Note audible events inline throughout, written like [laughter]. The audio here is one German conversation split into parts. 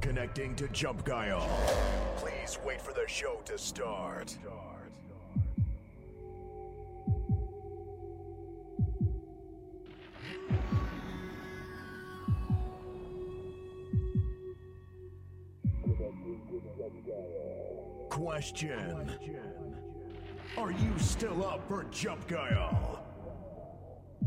Connecting to Jump Guile. Please wait for the show to start. Question. Are you still up for Jump Guile?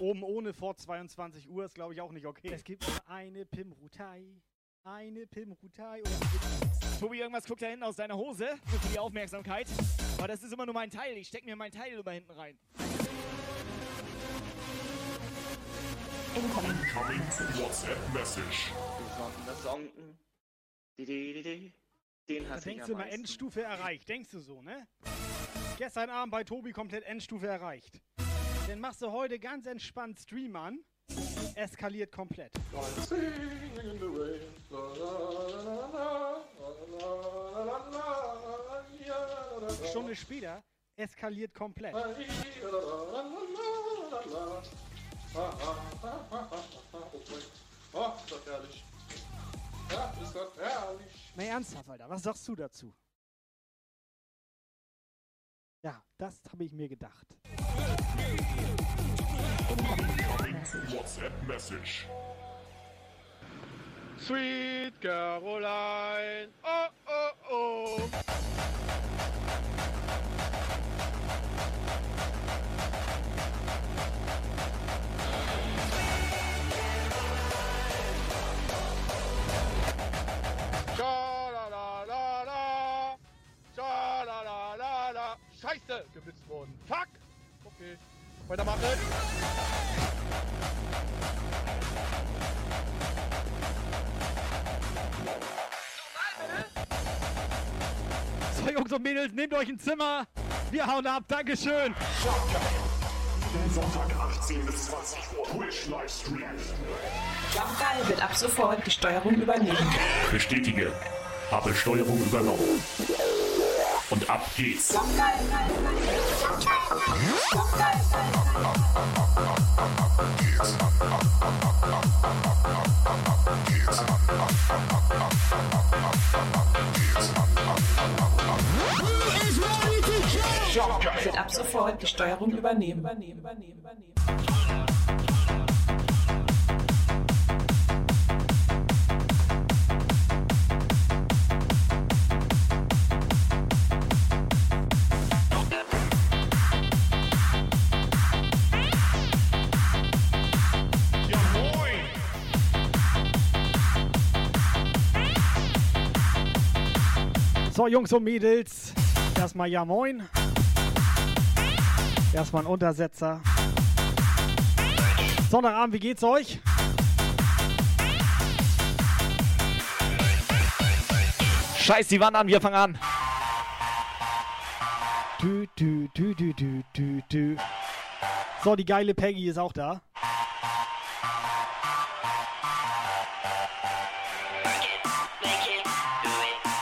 Oben ohne vor 22 Uhr ist, glaube ich, auch nicht okay. Es gibt nur eine Pimrutai. Eine Pimrutai. Und Tobi, irgendwas guckt da hinten aus deiner Hose. Für die Aufmerksamkeit. Aber das ist immer nur mein Teil. Ich steck mir mein Teil immer hinten rein. Incoming WhatsApp Message. Besonders Sonken. Di, di, di, di. Den da denkst am du immer. Endstufe erreicht. Denkst du so, ne? Gestern Abend bei Tobi komplett Endstufe erreicht. Dann machst du heute ganz entspannt Stream an. Eskaliert komplett. Stunde später eskaliert komplett. Oh, ist das herrlich. Ja, ist das herrlich. Na ernsthaft, Alter, was sagst du dazu? Ja, das habe ich mir gedacht. WhatsApp Message. Sweet Caroline. Oh, oh, oh. Scheiße, geblitzt worden. Fuck. Okay. Weitermachen. So, Jungs und Mädels, nehmt euch ein Zimmer. Wir hauen ab. Dankeschön. Sonntag 18 bis 20 Uhr. Twitch Livestream. Jumpgeil wird ab sofort die Steuerung übernehmen. Bestätige. Habe Steuerung übernommen. Und ab geht's. Wird ab sofort die Steuerung übernehmen. übernehmen, übernehmen, übernehmen. So, Jungs und Mädels, erstmal ja moin. Erstmal ein Untersetzer. Sonntagabend, wie geht's euch? Scheiß die Wand an, wir fangen an. Dü, dü, dü, dü, dü, dü. So, die geile Peggy ist auch da.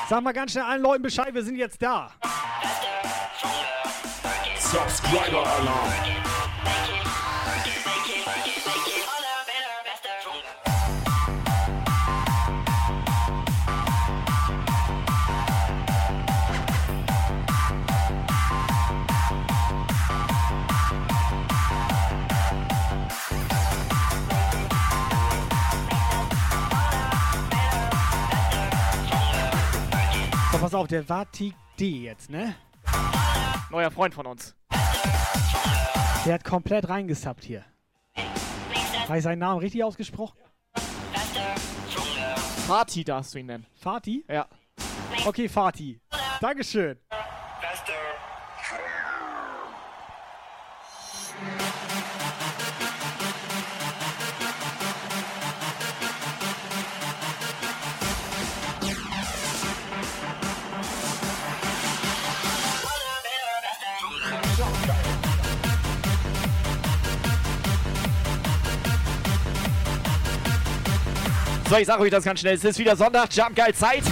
Sag mal ganz schnell allen Leuten Bescheid, wir sind jetzt da. Subscriber Alarm. Pass auf, der Vatik D jetzt, ne? Neuer Freund von uns. Der hat komplett reingesappt hier. Habe ich seinen Namen richtig ausgesprochen? Party darfst du ihn nennen. Fatih? Ja. Okay, Fatih. Dankeschön. So, ich sag euch das ganz schnell. Es ist wieder Sonntag, Jump Geil Zeit.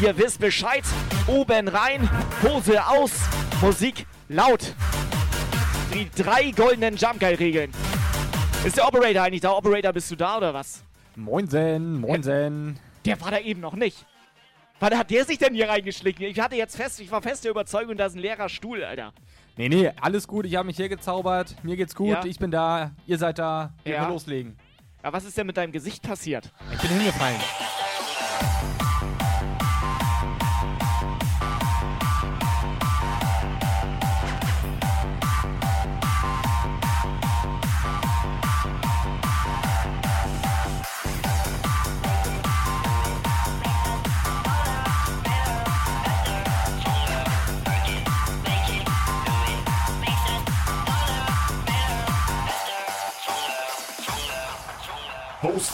Ihr wisst Bescheid. Oben rein, Hose aus, Musik laut. Die drei goldenen Jump Geil Regeln. Ist der Operator eigentlich da? Operator, bist du da oder was? Moinsen, moinsen. Der war da eben noch nicht. Wann hat der sich denn hier reingeschlichen? Ich hatte jetzt fest, ich war fest der Überzeugung, da ist ein leerer Stuhl, Alter. Nee, nee, alles gut. Ich habe mich hier gezaubert. Mir geht's gut. Ja. Ich bin da. Ihr seid da. Wir Ja. können loslegen. Ja, was ist denn mit deinem Gesicht passiert? Ich bin hingefallen.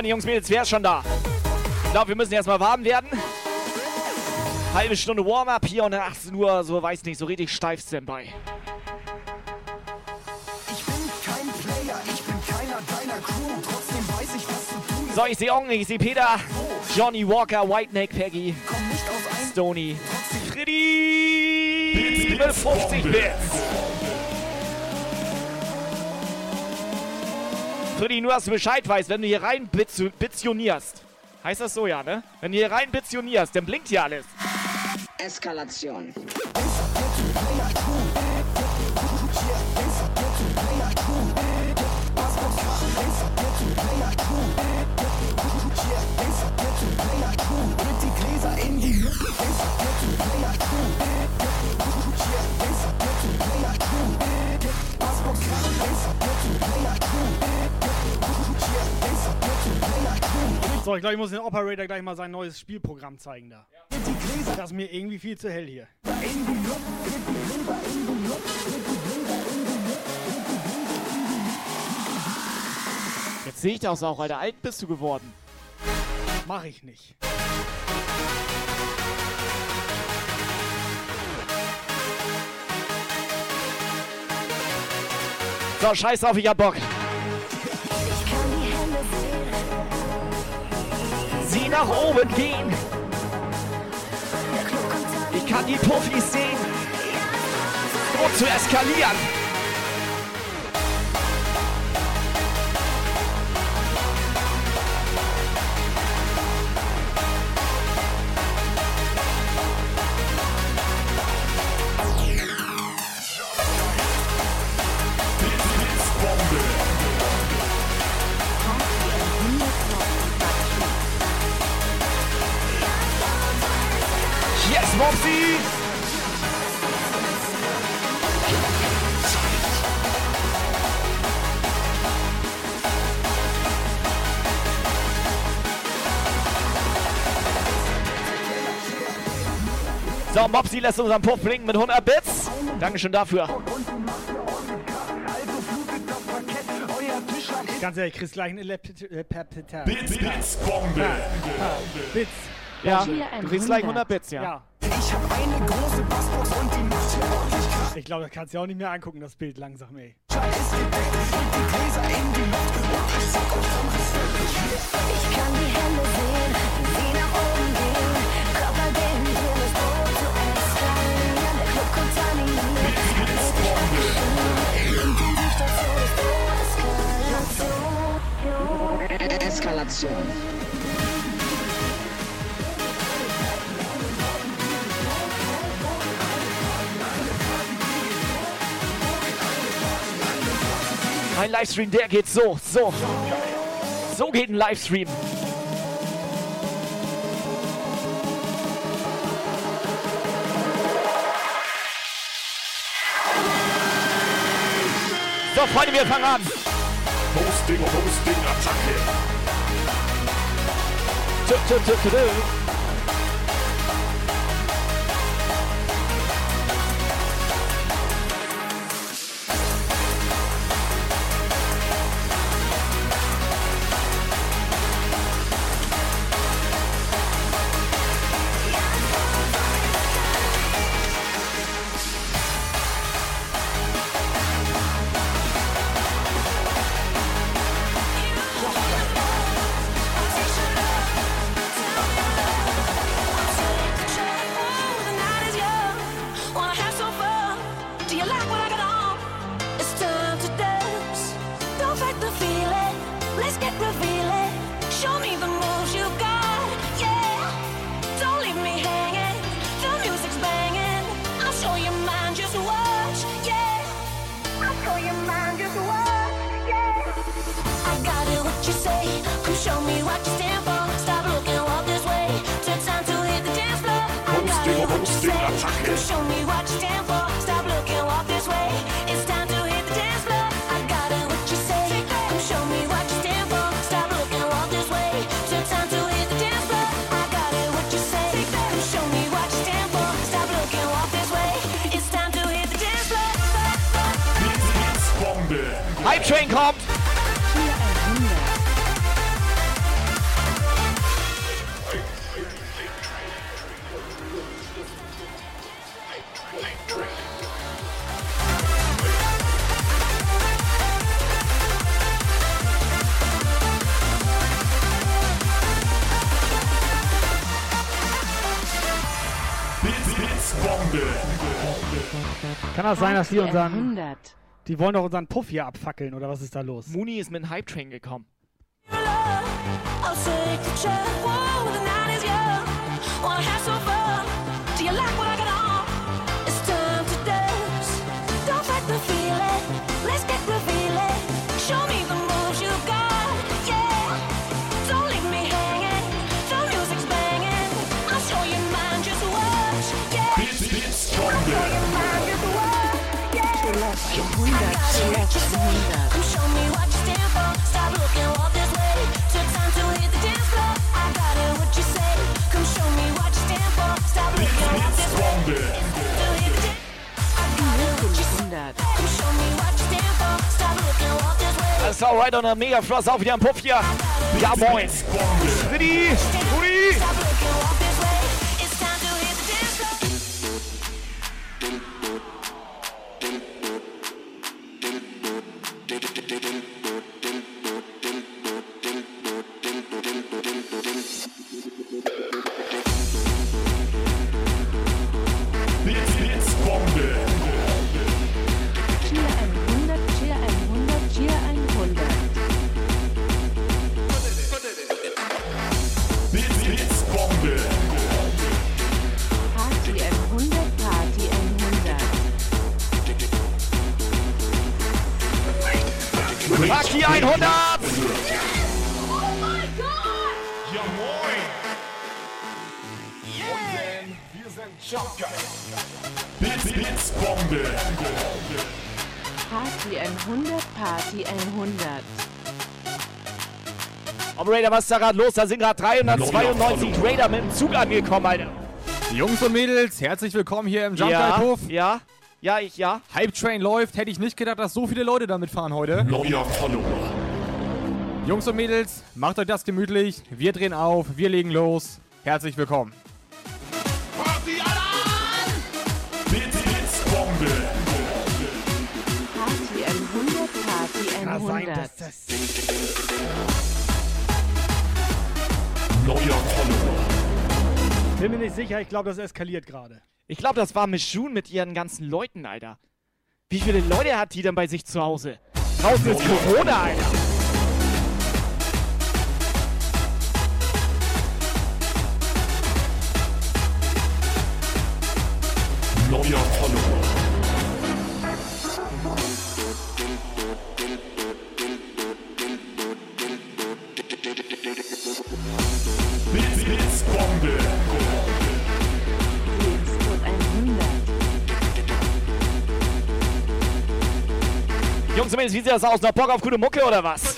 Freunde, Jungs, Mädels, wer ist schon da? Ich glaube, wir müssen erstmal warm werden. Halbe Stunde Warm-up hier und dann 18 Uhr, so weiß nicht, so richtig steif Standby. Ich bin kein Player, ich bin keiner deiner Crew. Trotzdem weiß ich, was zu tun ist. So, ich sehe Ong, ich sehe Peter, Johnny Walker, White Neck, Peggy, Stony, Freddy mit 50 Bits. Freddy, nur dass du Bescheid weißt, wenn du hier rein bitsionierst. Heißt das so, ja, ne? Wenn du hier rein bitsionierst, dann blinkt hier alles. Eskalation. So, ich glaube, ich muss den Operator gleich mal sein neues Spielprogramm zeigen da. Das ist mir irgendwie viel zu hell hier. Jetzt sehe ich das auch, Alter. Alt bist du geworden. Mach ich nicht. So, scheiß auf, ich hab Bock. Nach oben gehen. Ich kann die Puffis sehen. Um zu eskalieren. Yes, Mopsy! So, Mopsy lässt unseren Puff blinken mit 100 Bits. Dankeschön dafür. Ganz ehrlich, kriegst gleich einen Bits, Bits, Bombe. Bits. Ja, du kriegst gleich 100 Bits, ja. Ja. Eine große Bassbox und die macht hier ordentlich Krach. Ich glaube, das kannst du dir auch nicht mehr angucken, das Bild langsam, ey. Ist gedeckt, die Gläser in die Luft und ich sag euch vom Respekt. Ich kann die Hände sehen, die nach oben gehen. Körper gehen, hier ist Boot zu eskalieren. Der Club kontaminiert. Die Station ist Eskalation. Eskalation. Ein Livestream, der geht so, so. So geht ein Livestream. So, Freunde, wir fangen an. Hosting, Hosting, Attacke. Tü, tü, tü, tü, tü. Das sein, dass die unseren. 100. Die wollen doch unseren Puff hier abfackeln, oder was ist da los? Muni ist mit dem Hype Train gekommen. I'll take the chair. Whoa, the night is young. Wanna have some fun? Alright und ein Mega Frost auf wieder am Puff hier. Ja, moin. Blitzbombe. Alter, was ist da gerade los? Da sind gerade 392 Trader mit dem Zug angekommen, Alter. Jungs und Mädels, herzlich willkommen hier im Jump ja, Hof. Ja, ja, ich, ja. Hype Train läuft. Hätte ich nicht gedacht, dass so viele Leute damit fahren heute. Neuer Follower. Jungs und Mädels, macht euch das gemütlich. Wir drehen auf, wir legen los. Herzlich willkommen. Party an! Bits, Bits, Bombe. Party 100, Party 100. Kann sein, dass das... Neuer Follower. Bin mir nicht sicher, ich glaube, das eskaliert gerade. Ich glaube, das war Miss June mit ihren ganzen Leuten, Alter. Wie viele Leute hat die denn bei sich zu Hause? Draußen ist Corona, Alter. Neuer Follower. Mädels, wie sieht das aus? Noch Bock auf gute Mucke oder was?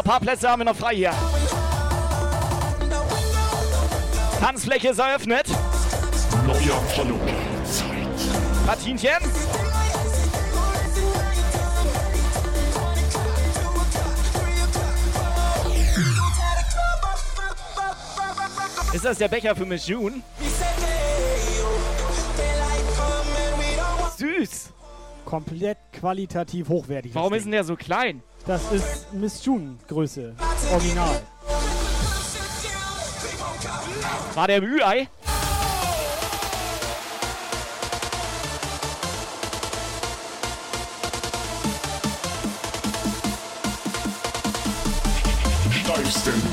Ein paar Plätze haben wir noch frei hier. Tanzfläche ist eröffnet. Neuer. Martinchen. Ist das der Becher für Miss June? Süß. Komplett qualitativ hochwertig. Warum ist denn der so klein? Das ist Miss June Größe. Original. War der im Ü-Ei? Steifsten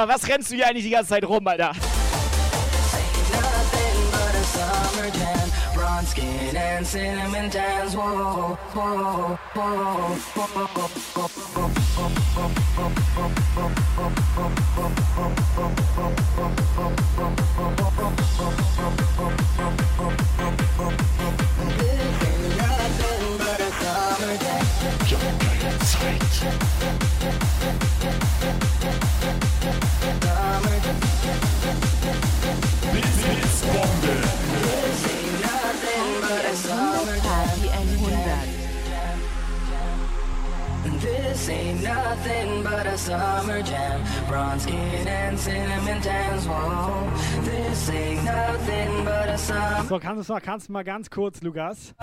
So, was rennst du hier eigentlich die ganze Zeit rum, Alter? Brown ain't nothing but a summer jam. Bronze skin and cinnamon tans. Whoa, this ain't nothing but a summer. So, kannst du mal, kannst du mal ganz kurz, Lukas,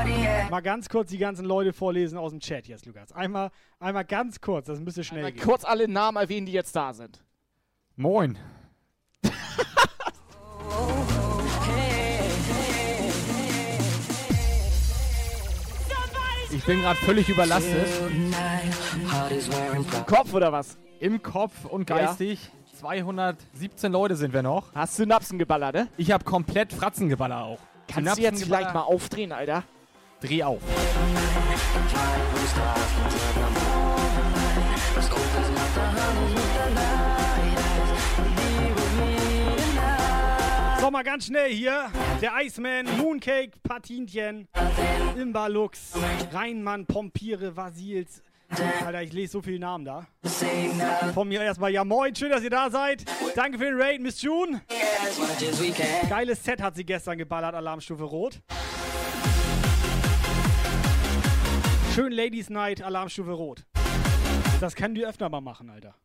mal ganz kurz die ganzen Leute vorlesen aus dem Chat jetzt, Lukas. Einmal, einmal ganz kurz, das müsste schnell Mal gehen. kurz alle Namen erwähnen, die jetzt da sind. Moin. [laughs] Ich bin gerade völlig überlastet. Im Kopf oder was? Im Kopf und geistig. 217 Leute sind wir noch. Hast Synapsen geballert, ne? Ich habe komplett Fratzengeballer auch. Kannst du jetzt vielleicht mal aufdrehen, Alter? Dreh auf. So, mal ganz schnell hier. Der Iceman, Mooncake, Patinchen, Imbalux, Rheinmann, Pompiere, Vasils. Alter, ich lese so viele Namen da. Von mir erstmal, ja moin, schön, dass ihr da seid. Danke für den Raid, Miss June. Geiles Set hat sie gestern geballert, Alarmstufe Rot. Schön Ladies Night, Alarmstufe Rot. Das können die öfter mal machen, Alter.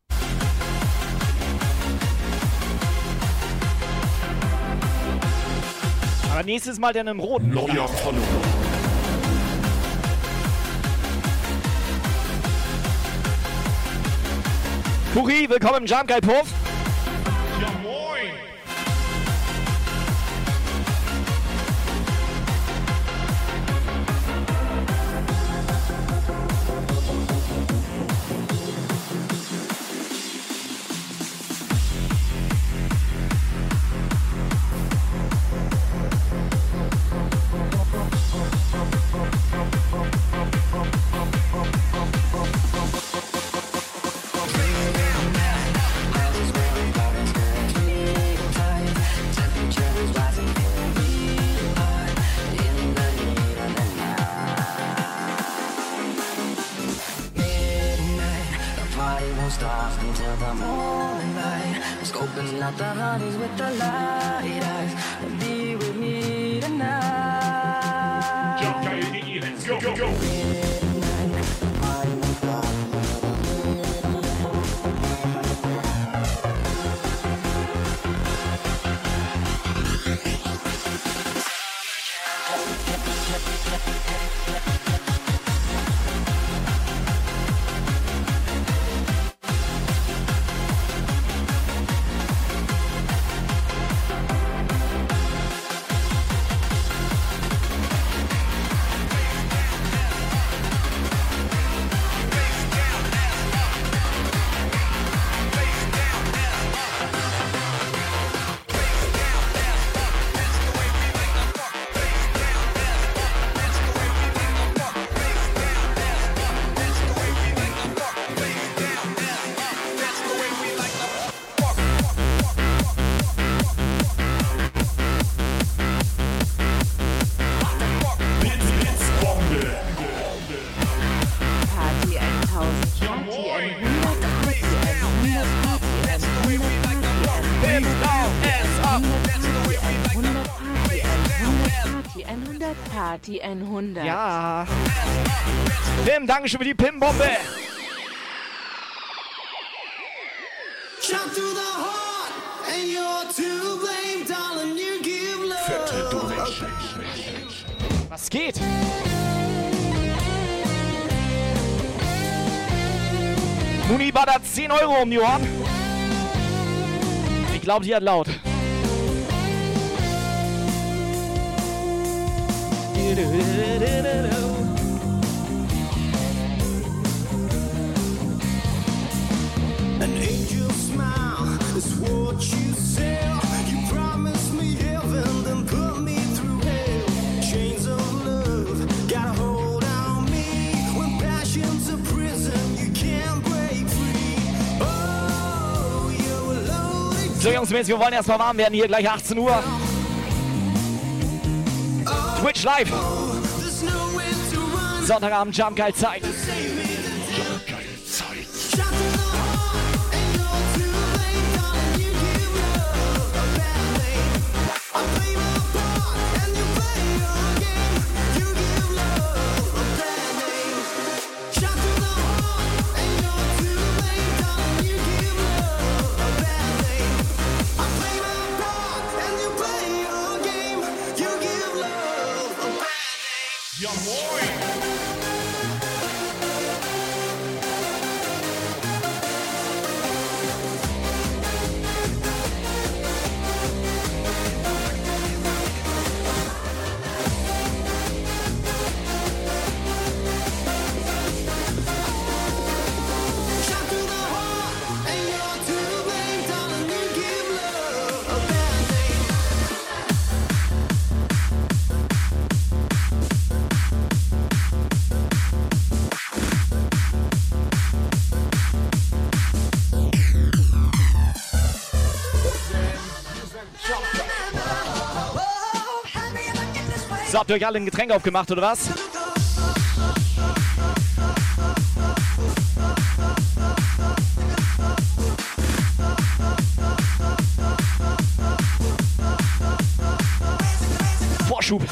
Aber nächstes Mal dann im roten. Neuer Follower. Kuri, willkommen im Jump Guy Puff. Scoping out the honeys with the light eyes. Be with me tonight. Jump let's go, go, go! 100, Party 100. Ja. Pim, danke schön für die Pim-Bombe. Shot through the heart, and you're to blame, darling. You give love. Fette Donation. Was geht? Muni ballert 10 Euro um die Ohren. Ich glaube, sie hat laut. So, Jungs, wir wollen erstmal warm werden. Hier gleich 18 Uhr. Twitch live. There's nowhere to run. Sonntagabend Jump Geil Zeit. Euch alle ein Getränk aufgemacht, oder was? Vorschub.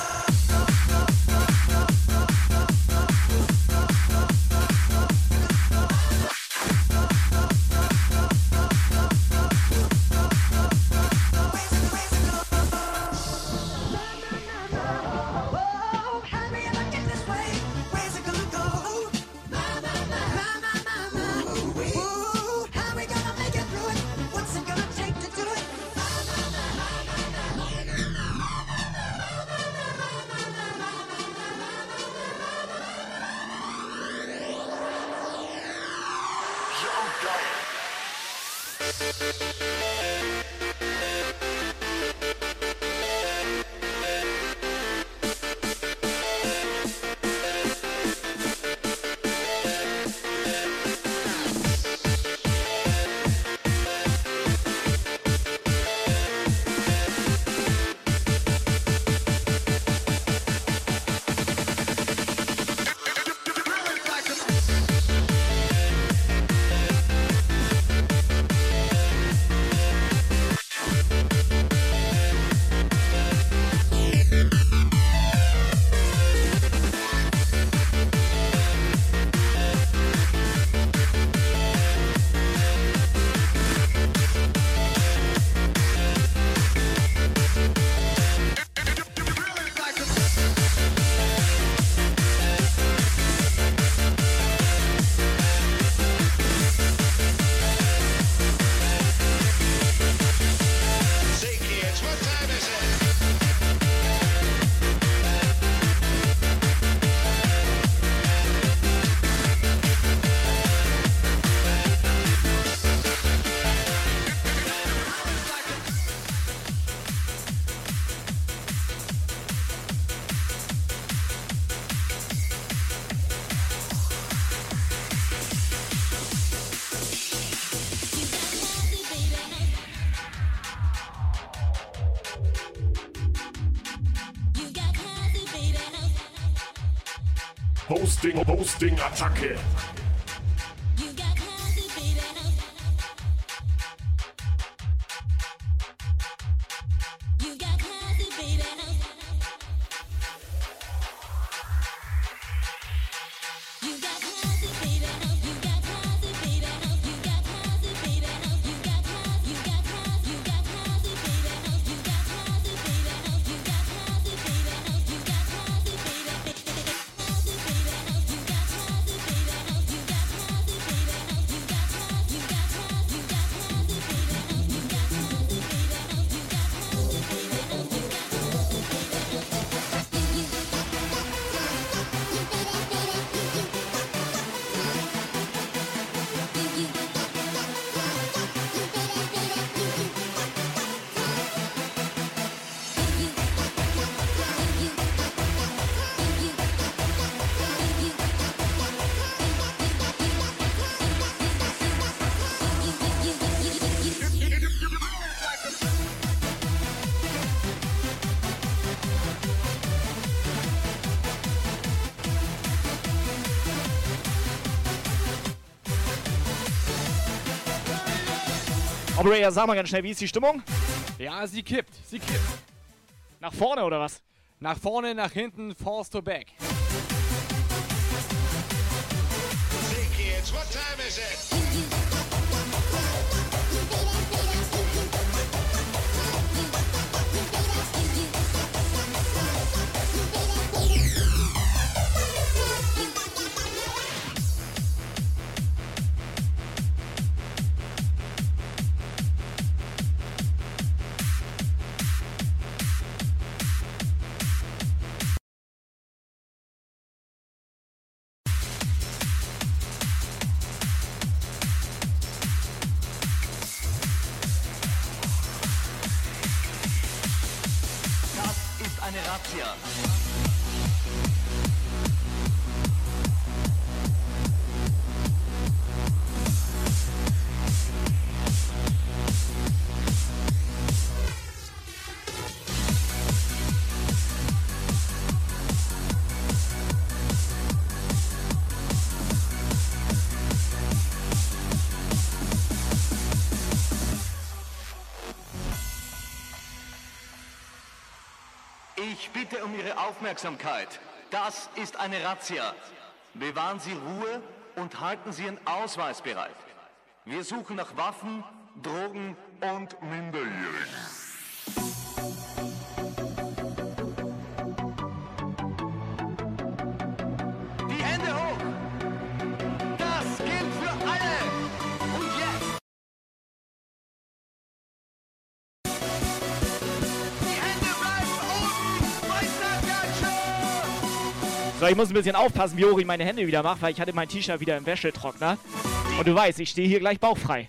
Operator, sag mal ganz schnell, wie ist die Stimmung? Ja, sie kippt. Sie kippt. Nach vorne oder was? Nach vorne, nach hinten, force to back. Um Ihre Aufmerksamkeit. Das ist eine Razzia. Bewahren Sie Ruhe und halten Sie Ihren Ausweis bereit. Wir suchen nach Waffen, Drogen und Minderjährigen. Ich muss ein bisschen aufpassen, wie hoch ich meine Hände wieder mache, weil ich hatte mein T-Shirt wieder im Wäschetrockner. Und du weißt, ich stehe hier gleich bauchfrei.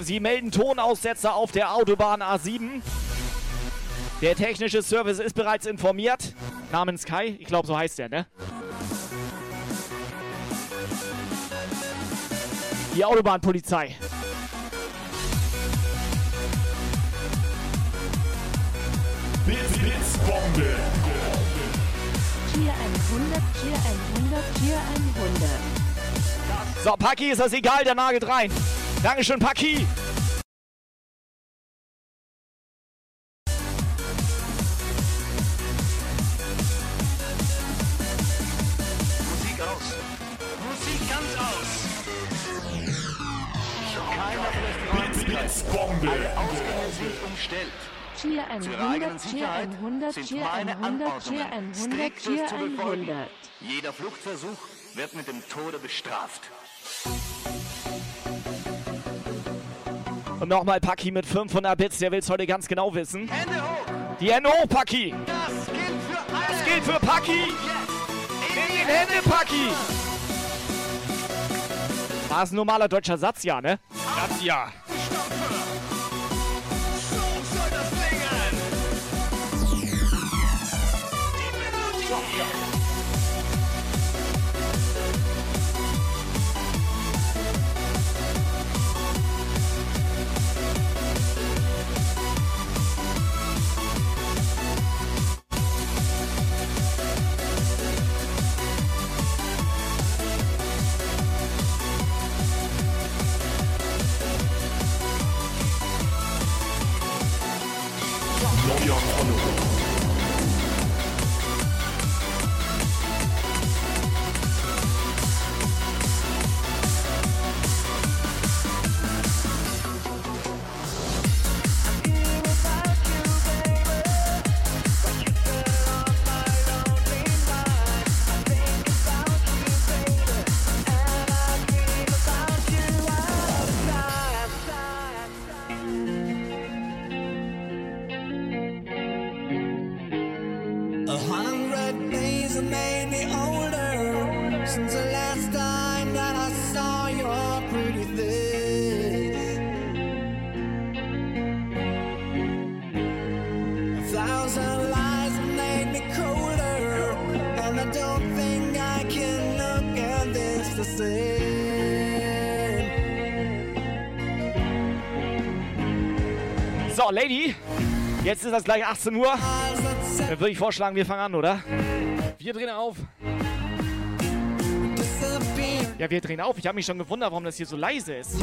Sie melden Tonaussetzer auf der Autobahn A7. Der technische Service ist bereits informiert. Namens Kai, ich glaube, so heißt der, ne? Die Autobahnpolizei. Blitzbombe. Tier 100, Tier 100, Tier 100. So, Paki ist das egal, der nagelt rein. Dankeschön, Paki. Musik aus. Musik ganz aus. Keiner Blitz, Blitzbombe. Ausgänge sind umstellt. Tier Zu ihrer eigenen 100, Tier Sicherheit 100, sind Tier meine 100, Tier Anordnungen 100, striktest Tier zu befolgen. 100. Jeder Fluchtversuch wird mit dem Tode bestraft. Und nochmal Paki mit 500 Bits, der will es heute ganz genau wissen. Hände hoch! Die Hände hoch, Paki! Das gilt für alle! Das gilt für Paki! In den Hände, Paki! War es ein normaler deutscher Satz, ja, ne? Das ja. Lady, jetzt ist das gleich 18 Uhr. Dann würde ich vorschlagen, wir fangen an, oder? Wir drehen auf. Ja, wir drehen auf. Ich habe mich schon gewundert, warum das hier so leise ist.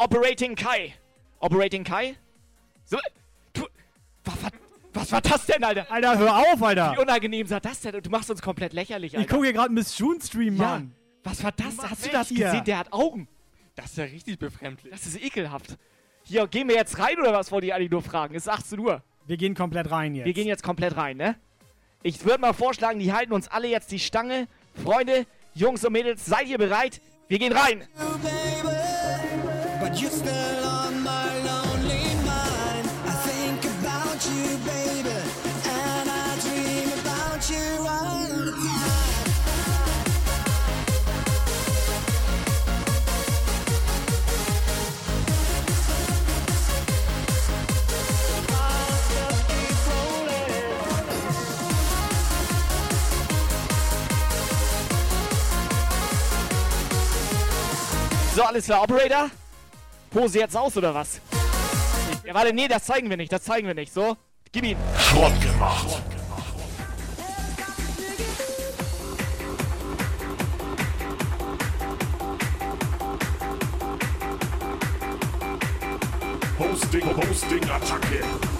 Operating Kai. Operating Kai? So, du, was, was, was war das denn, Alter? Alter, hör auf, Alter. Wie unangenehm sah das denn? Du machst uns komplett lächerlich, Alter. Ich gucke hier gerade Miss June Stream, Ja. Mann. Was war das? Hast du das hier. gesehen? Der hat Augen. Das ist ja richtig befremdlich. Das ist ekelhaft. Hier, gehen wir jetzt rein oder was wollte ich eigentlich nur fragen? Es ist 18 Uhr. Wir gehen komplett rein jetzt. Wir gehen jetzt komplett rein, ne? Ich würde mal vorschlagen, die halten uns alle jetzt die Stange. Freunde, Jungs und Mädels, seid ihr bereit? Wir gehen rein. But So, alles klar, Operator? Pose jetzt aus oder was? Ja, warte, nee, das zeigen wir nicht, das zeigen wir nicht. So, gib ihn. Schrott gemacht. Hosting, Hosting, Attacke.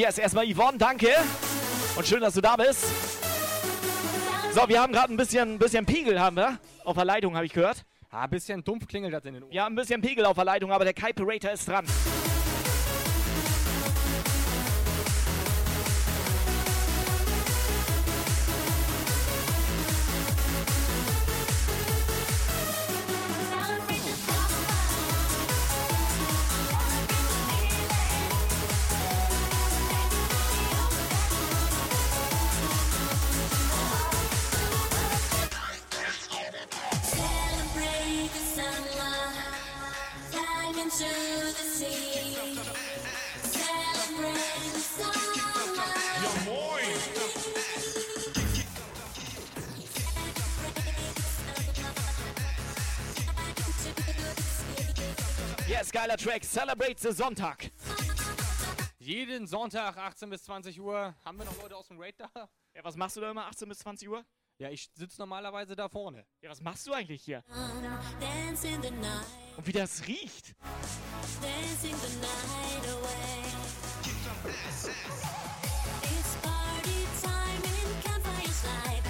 Yes, erstmal Yvonne, danke. Und schön, dass du da bist. So, wir haben gerade ein bisschen, bisschen Pegel, haben wir. Auf der Leitung, habe ich gehört. Ah, ein bisschen dumpf klingelt das in den Ohren. Ja, ein bisschen Pegel auf der Leitung, aber der Kai Perator ist dran. Spitze Sonntag. Jeden Sonntag 18 bis 20 Uhr. Haben wir noch Leute aus dem Raid da? Ja, was machst du da immer 18 bis 20 Uhr? Ja, ich sitze normalerweise da vorne. Ja, was machst du eigentlich hier? Und wie das riecht. It's party time in Campfire's Live.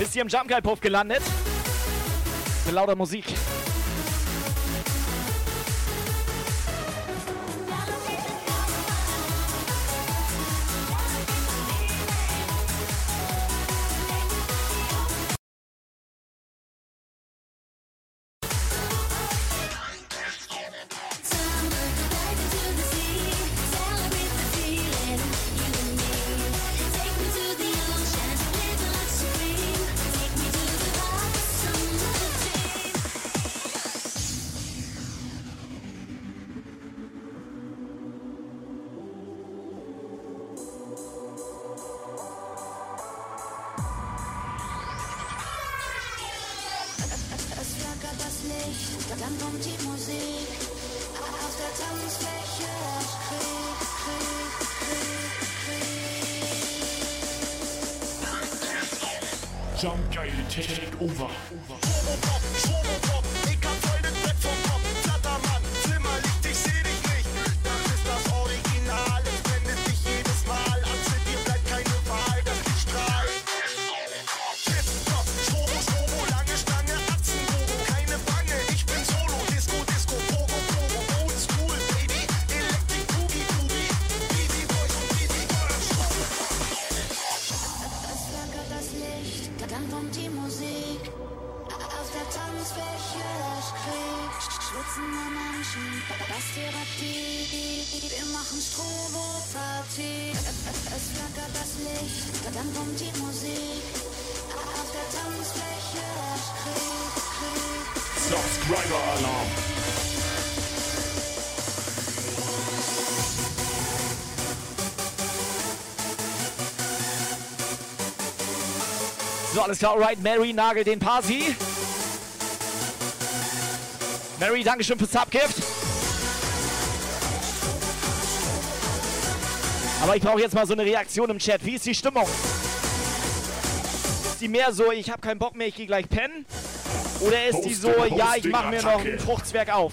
Ist hier im Jump Guy Puff gelandet. Mit lauter Musik. Jump guy, take over. over. Alles klar, alright. Mary nagelt den Parsi. Mary, danke schön fürs Subgift. Aber ich brauche jetzt mal so eine Reaktion im Chat. Wie ist die Stimmung? Ist die mehr so, ich habe keinen Bock mehr, ich gehe gleich pennen? Oder ist die so, ja, ich mache mir noch ein Fruchtzwerg auf?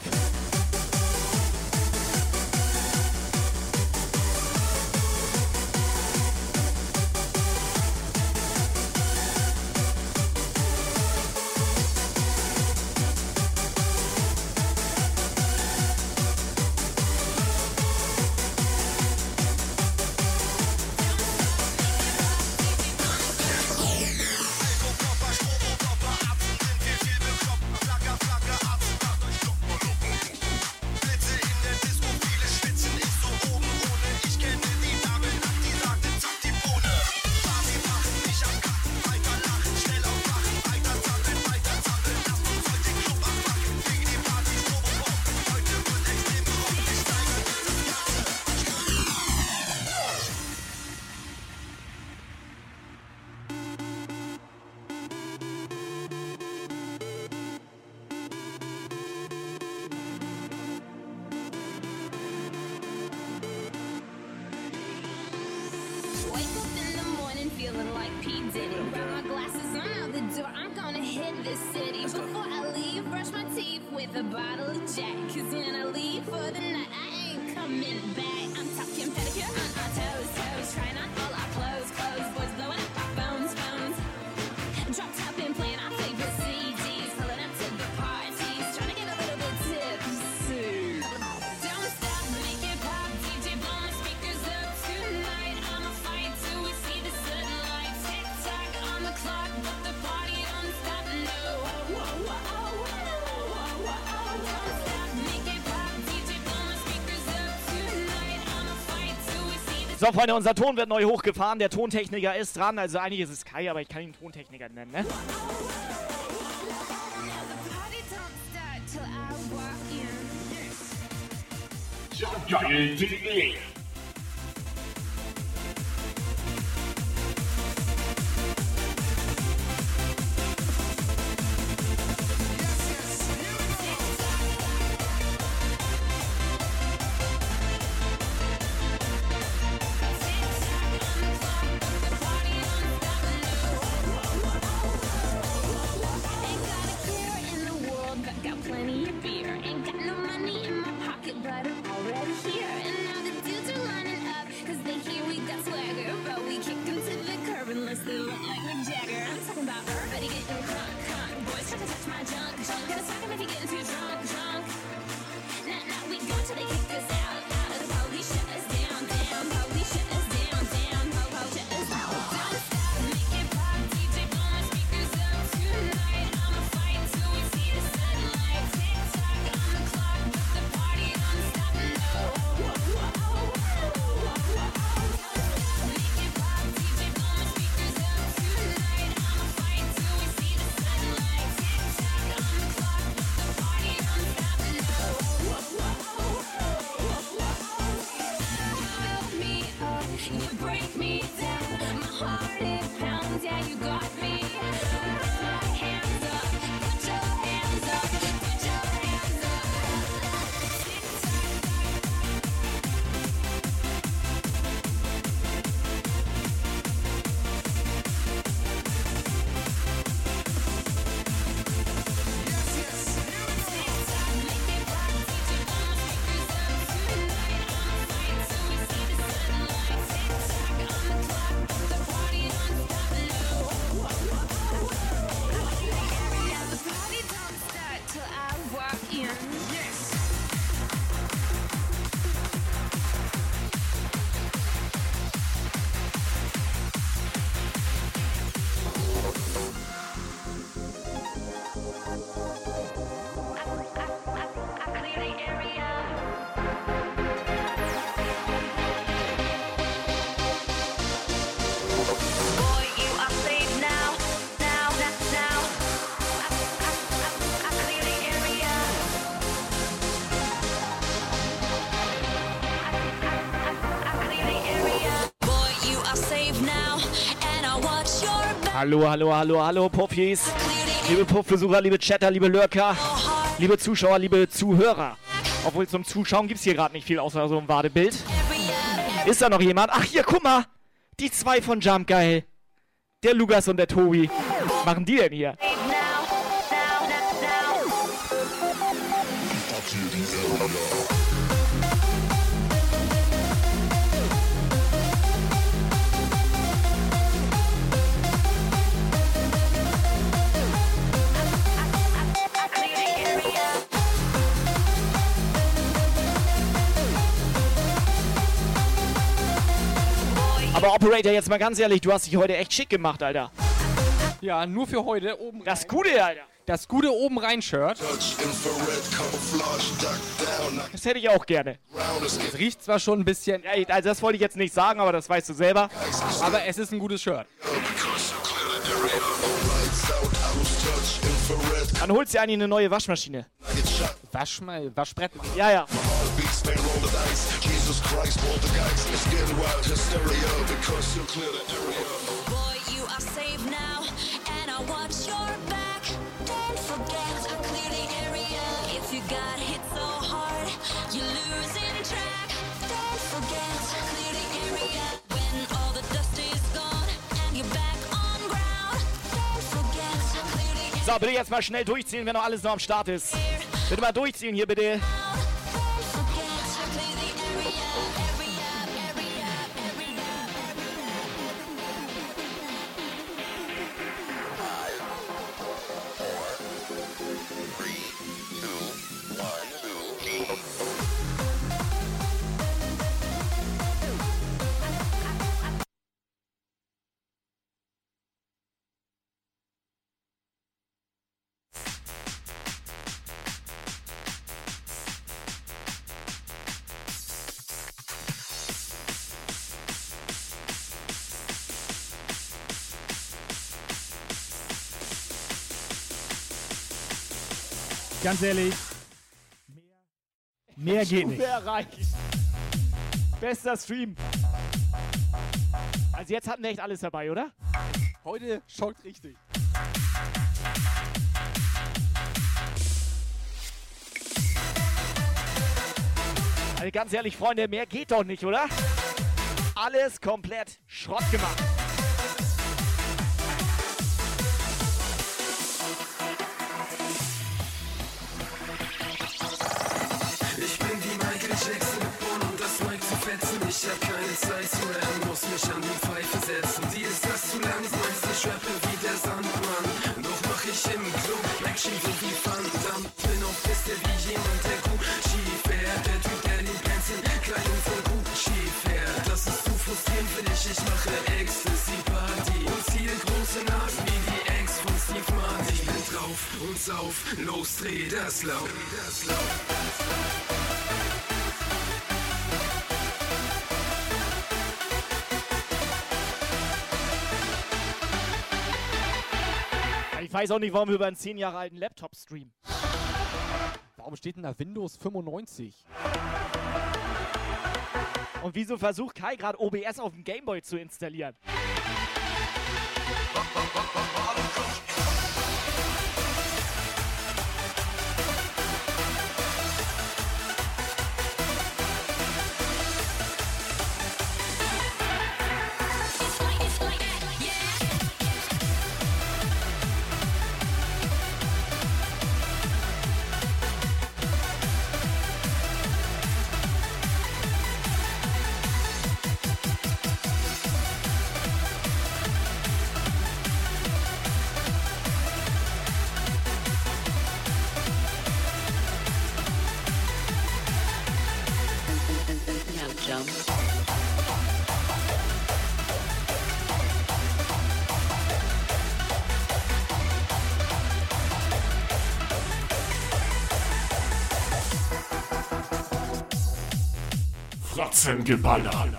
Freunde, unser Ton wird neu hochgefahren. Der Tontechniker ist dran. Also eigentlich ist es Kai, aber ich kann ihn Tontechniker nennen, ne? Hallo, hallo, hallo, hallo, Puppies. Liebe Puffbesucher, liebe Chatter, liebe Lurker, liebe Zuschauer, liebe Zuhörer. Obwohl zum Zuschauen gibt es hier gerade nicht viel außer so ein Wadebild. Ist da noch jemand? Ach, hier, guck mal. Die zwei von Jump Geil. Der Lukas und der Tobi. Was machen die denn hier? Aber Operator, jetzt mal ganz ehrlich, du hast dich heute echt schick gemacht, Alter. Ja, nur für heute oben Das Gute, Alter. Das gute oben rein Shirt. Das hätte ich auch gerne. Es riecht zwar schon ein bisschen, also das wollte ich jetzt nicht sagen, aber das weißt du selber. aber es ist ein gutes Shirt. Dann holst du eigentlich eine neue Waschmaschine. Wasch mal, Waschbrett. Ja, ja. Boy, you are safe now, and I watch your back. Don't forget to clear the area. If you got hit so hard, you're losing track. Don't forget to clear the area. When all the dust is gone and you're back on ground. Don't forget to clear the area. So, bitte jetzt mal schnell durchziehen, wenn noch alles noch am Start ist. Bitte mal durchziehen hier, bitte. Ganz ehrlich. Mehr geht nicht. Erreicht. Bester Stream. Also jetzt hatten wir echt alles dabei, oder? Heute schockt richtig. Also ganz ehrlich, Freunde, mehr geht doch nicht, oder? Alles komplett Schrott gemacht. Fetzen. Ich hab keine Zeit zu lernen, muss mich an die Pfeife setzen. Dir ist das zu lang, meinst ich rappe wie der Sandmann. Doch mach ich im Club Action so wie Van. Bin auf Piste wie jemand, der Gucci fährt. Der Typ, der den in Kleidung von Gucci fährt. Das ist zu frustrierend für dich, ich mache Ecstasy-Party. Und ziehe große Nasen wie die Ex von Steve Martin. Ich bin drauf und sauf, los, dreh das laut. Das laut. Weiß auch nicht, warum wir über einen 10 Jahre alten Laptop streamen. Warum steht denn da Windows 95? Und wieso versucht Kai gerade OBS auf dem Gameboy zu installieren? Fratzengeballer. Subscriber-Alarm.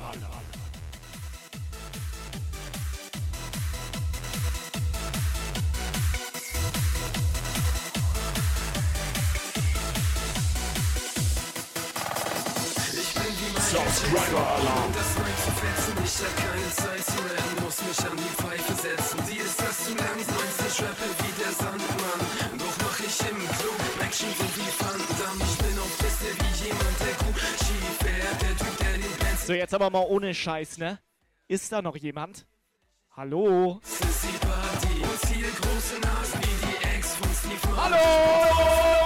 So, jetzt aber mal ohne Scheiß, ne? Ist da noch jemand? Hallo? Hallo!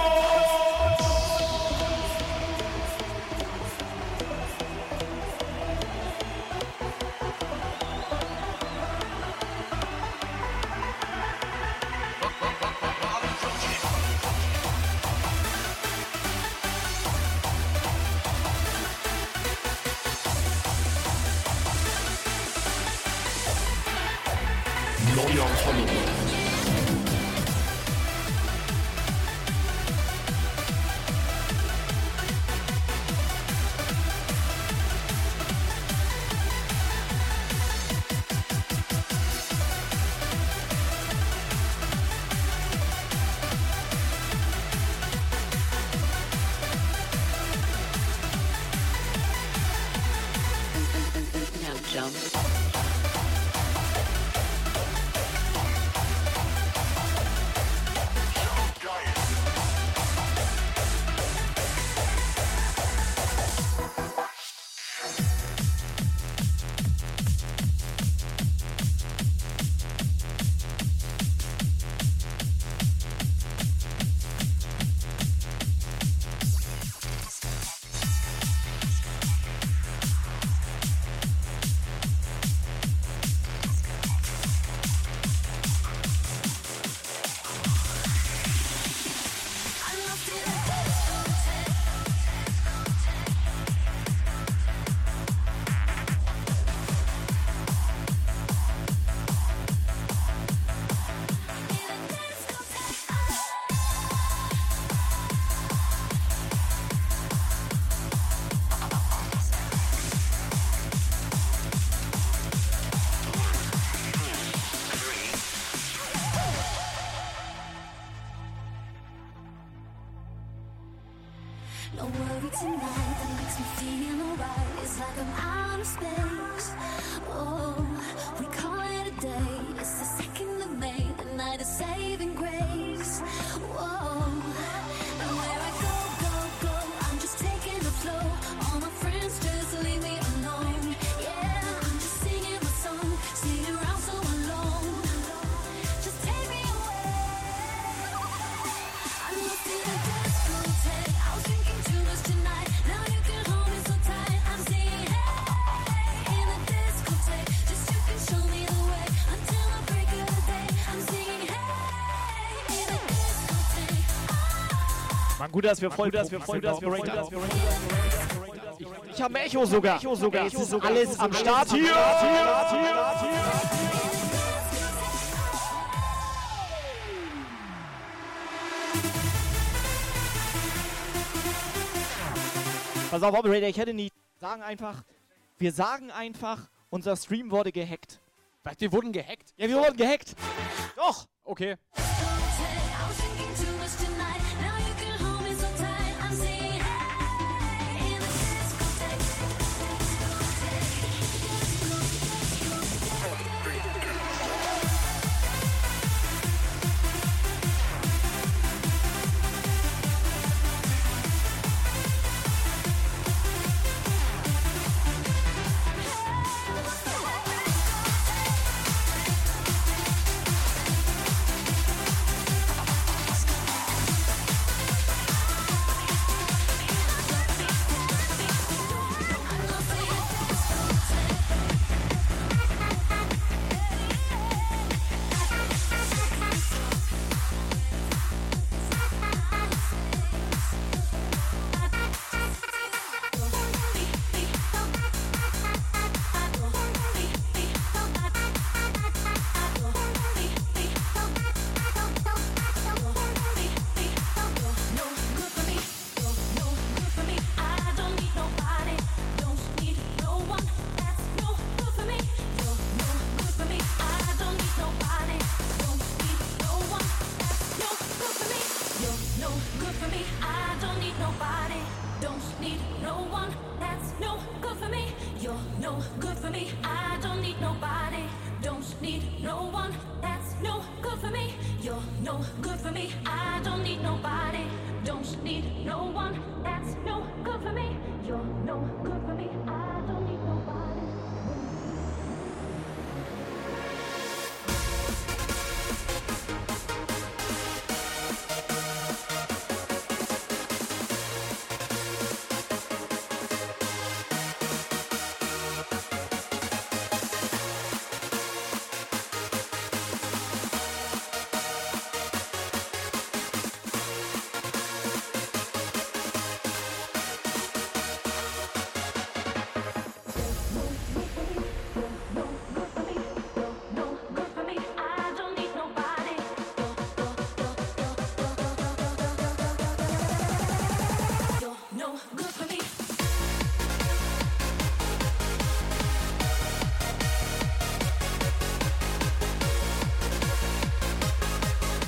Bruder, wir voll, Bruder, wir voll, Bruder, wir voll, Ich habe Echo sogar. Echo sogar. Es ist alles am Start hier. Pass auf, Operator, ich hätte nicht sagen einfach, wir sagen einfach, unser Stream wurde gehackt. Was, wir wurden gehackt? Ja, wir wurden gehackt. Doch. Okay.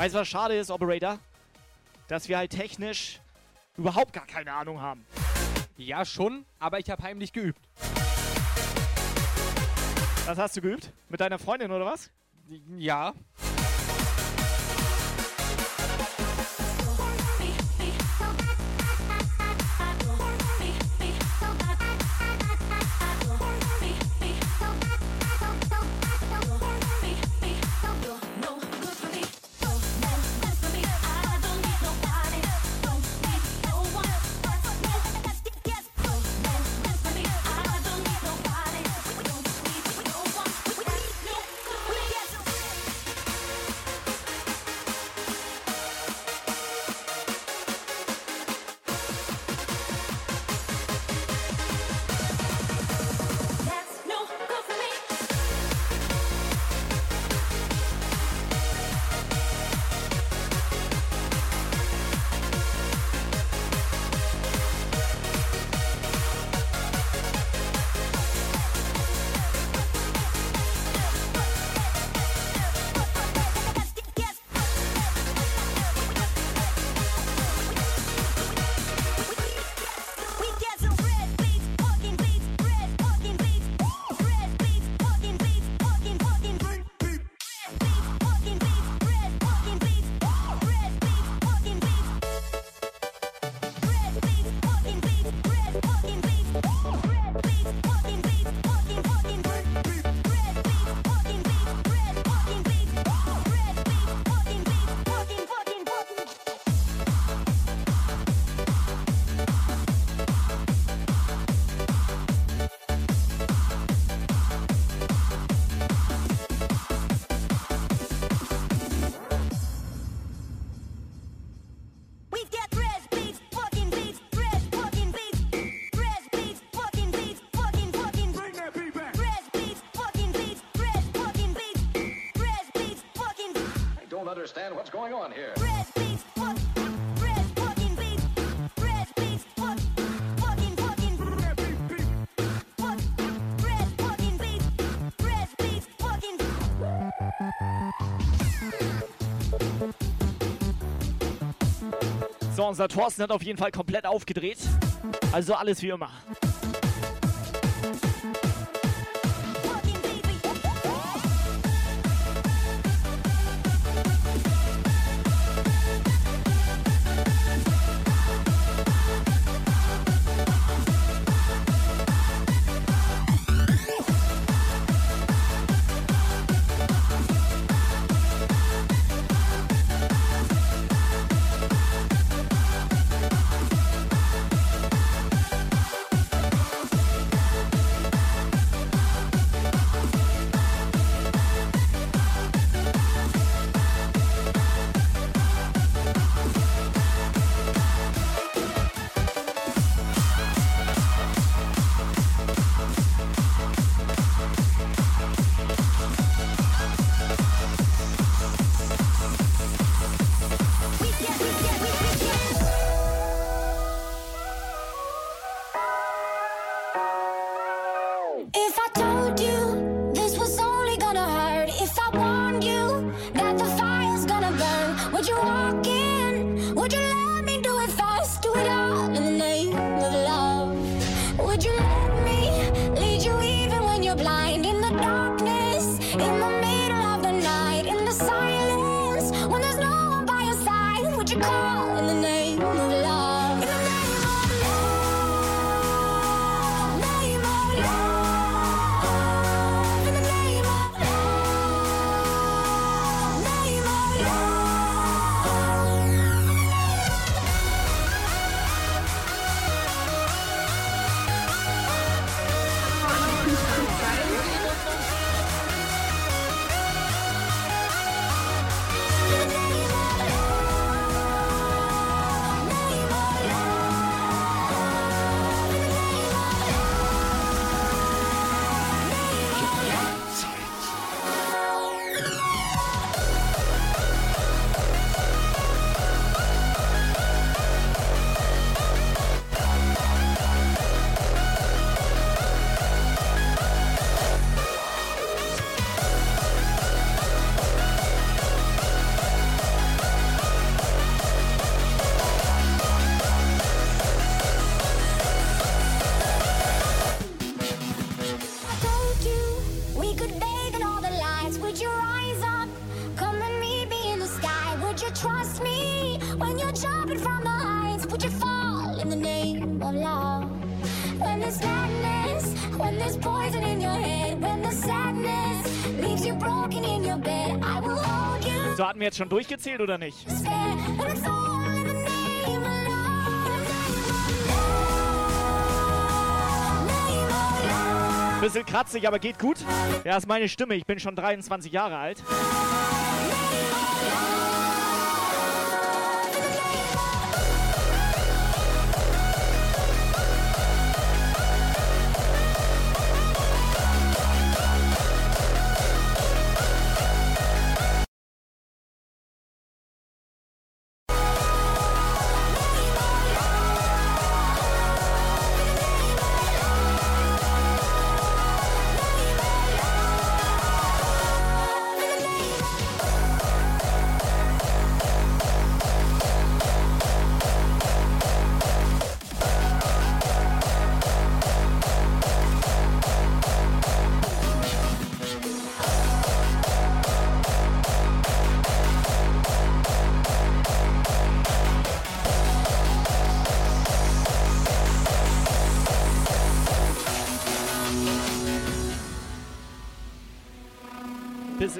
Weißt du, was schade ist, Operator? Dass wir halt technisch überhaupt gar keine Ahnung haben. Ja, schon, aber ich habe heimlich geübt. Was hast du geübt? Mit deiner Freundin oder was? Ja. Unser Thorsten hat auf jeden Fall komplett aufgedreht. Also alles wie immer. You trust me when you're jumping from the heights? Would you fall in the name of love? When there's madness, when there's poison in your head, when the sadness leaves you broken in your bed, I will hold you. So hatten wir jetzt schon durchgezählt oder nicht? Bisschen kratzig, aber geht gut. Ja, ist meine Stimme. Ich bin schon 23 Jahre alt.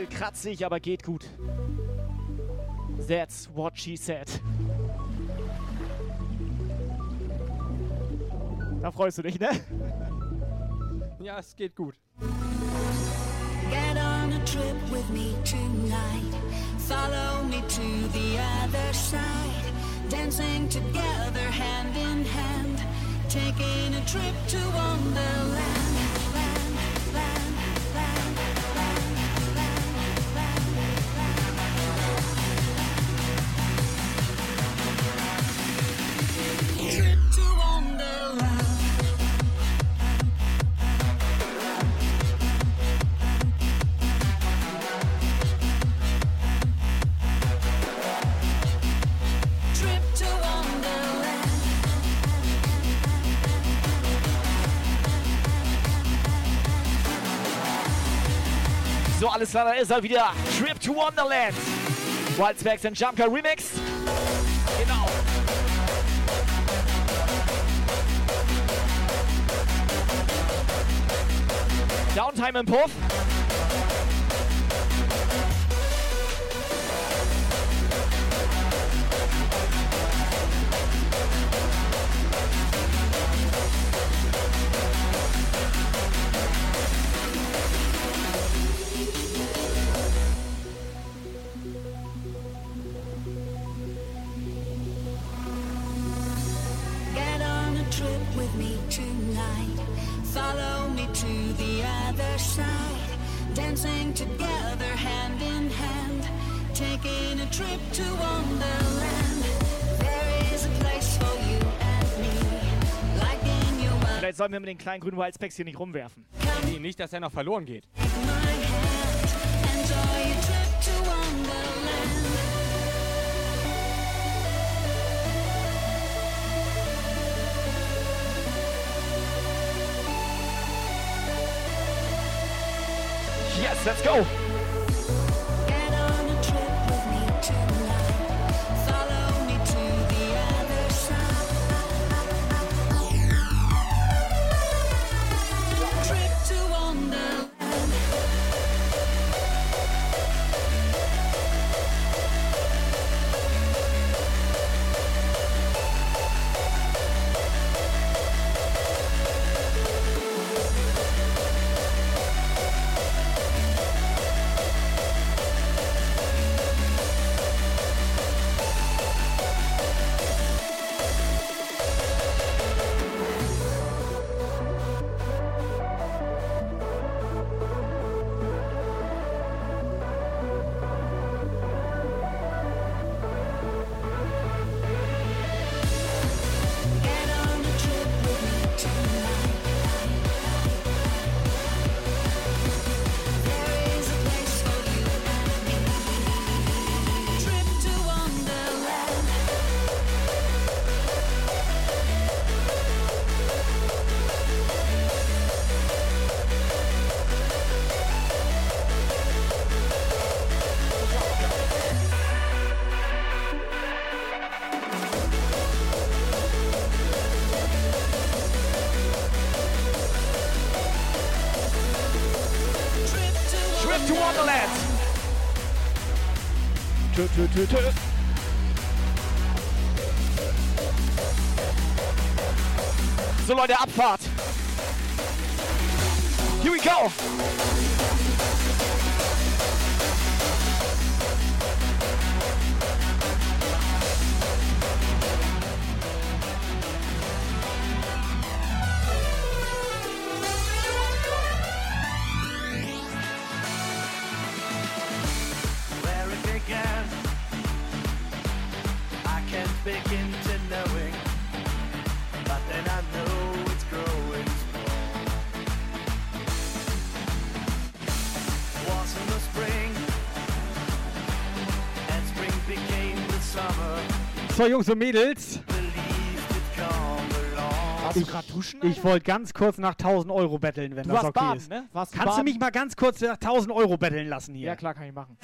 Bisschen kratzig, aber geht gut. That's what she said. Da freust du dich, ne? Ja, es geht gut. Get on a trip with me tonight. Follow me to the other side. Dancing together hand in hand. Taking a trip to Wonderland. Da ist er wieder. Trip to Wonderland. Wildsbergs and Jumper Remix. Genau. Downtime im Puff. Sollen wir mit den kleinen grünen Wildspecs hier nicht rumwerfen. Nee, nicht, dass er noch verloren geht. Yes, let's go. Tschüss. so Jungs und Mädels. Warst ich, du gerade duschen? Ich wollte ganz kurz nach 1000 Euro betteln, wenn du das okay baden, ist. Ne? Warst Kannst baden? du mich mal ganz kurz nach 1000 Euro betteln lassen hier? Ja, klar, kann ich machen.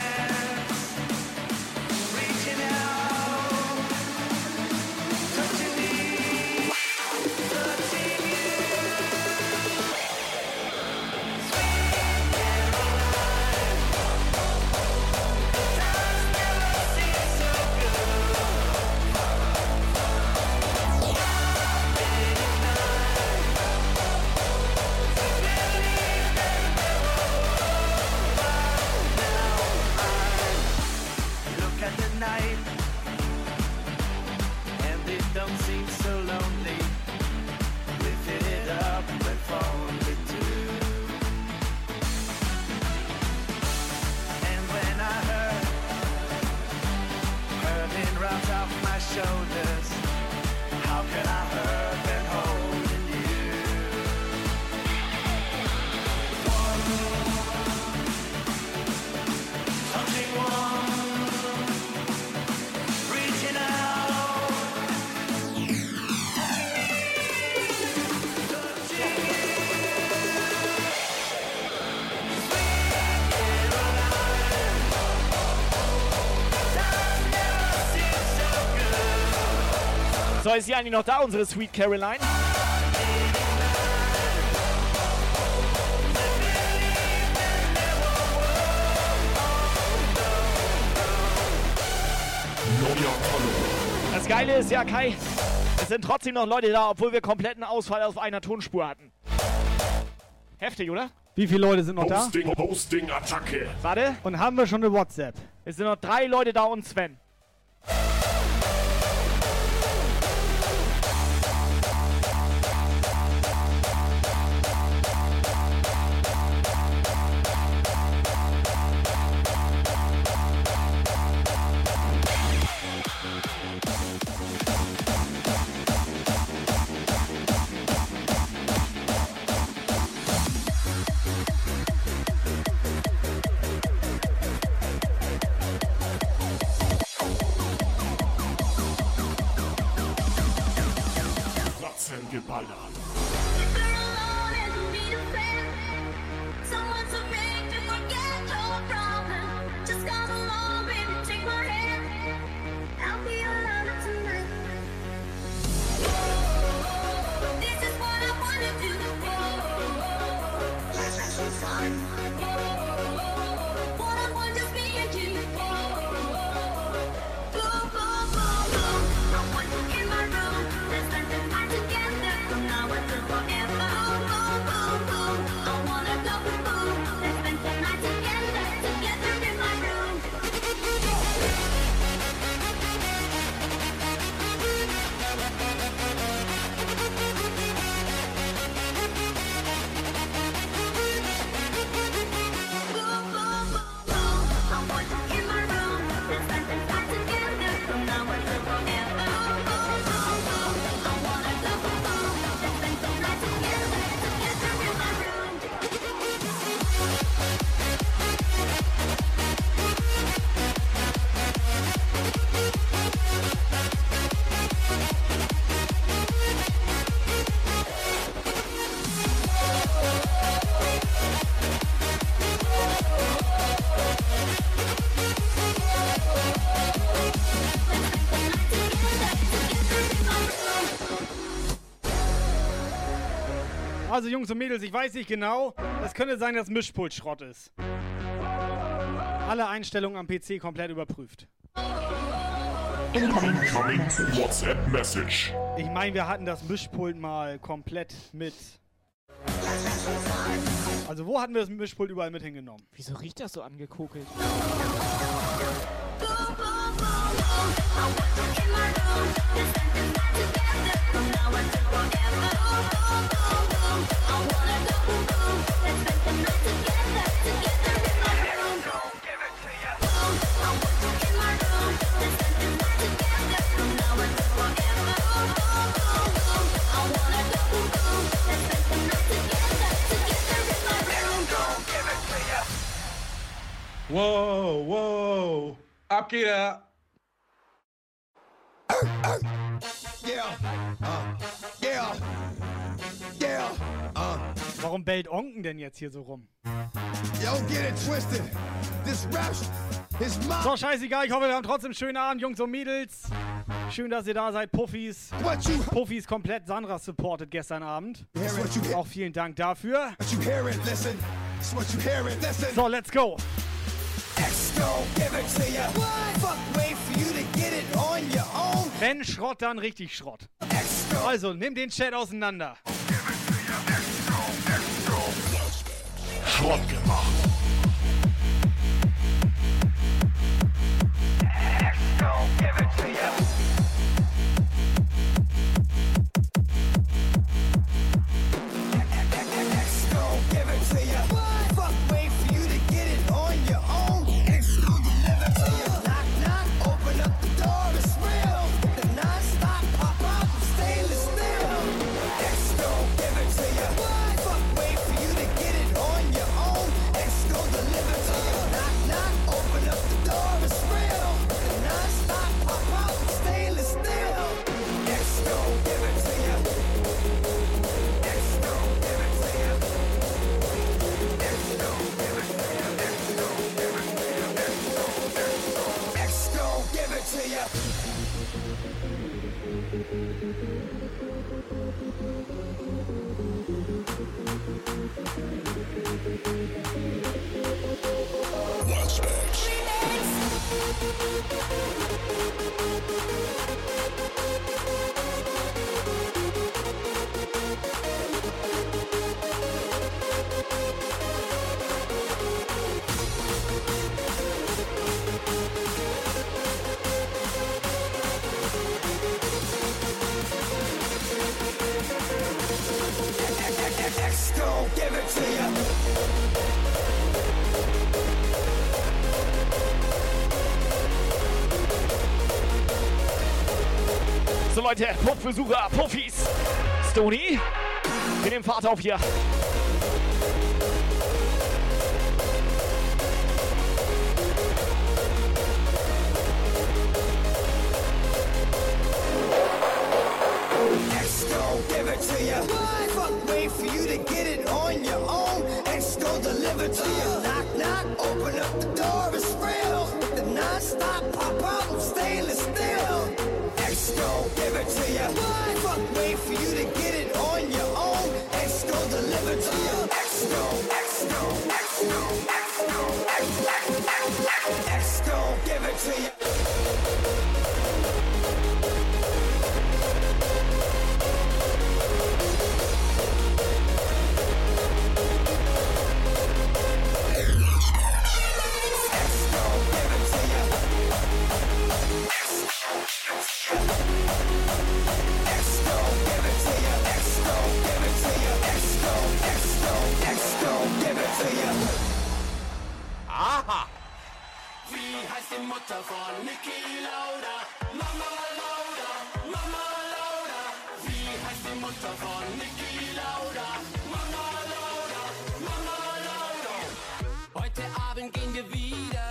ist sie eigentlich noch da, unsere Sweet Caroline? Das Geile ist ja, Kai, es sind trotzdem noch Leute da, obwohl wir kompletten Ausfall auf einer Tonspur hatten. Heftig, oder? Wie viele Leute sind noch Posting, da? Posting, Attacke. Warte. Und haben wir schon eine WhatsApp? Es sind noch drei Leute da und Sven. Also Jungs und Mädels, ich weiß nicht genau. Es könnte sein, dass Mischpult Schrott ist. Alle Einstellungen am PC komplett überprüft. Incoming WhatsApp Message. Ich meine, wir hatten das Mischpult mal komplett mit. Also wo hatten wir das Mischpult überall mit hingenommen? Wieso riecht das so angekokelt? Wow, wow. Ab geht er. Yeah. Uh, yeah. Yeah. Uh. Warum bellt Onken denn jetzt hier so rum? Yo, get it twisted. This rap is my. So, scheißegal, ich hoffe, wir haben trotzdem einen schönen Abend, Jungs und Mädels. Schön, dass ihr da seid, Puffis. Puffis komplett Sandra supported gestern Abend. Auch vielen Dank dafür. You what you. So, let's go. X gon' give it to ya. Fuck, wait for you to get it on your own. Wenn Schrott, dann richtig Schrott. Also, nimm den Chat auseinander. Schrott gemacht. X Watch Bags. So Leute, Puffbesucher, Puffis. Stony, wir nehmen Fahrt auf hier. X gon' give it to ya. Wait for you to get it on your own. X gon' deliver to ya. Knock, knock, open up the door, it's real. The non-stop pop out stainless steel. Gon' give it to ya. Fuck, wait for you to get it on your own. X gon' deliver to ya. X gon', X gon', X gon', X give it to ya. Aha! Wie heißt die Mutter von Niki Lauda? Mama Lauda, Mama Lauda. Wie heißt die Mutter von Niki Lauda? Mama Lauda, Mama Lauda. Heute Abend gehen wir wieder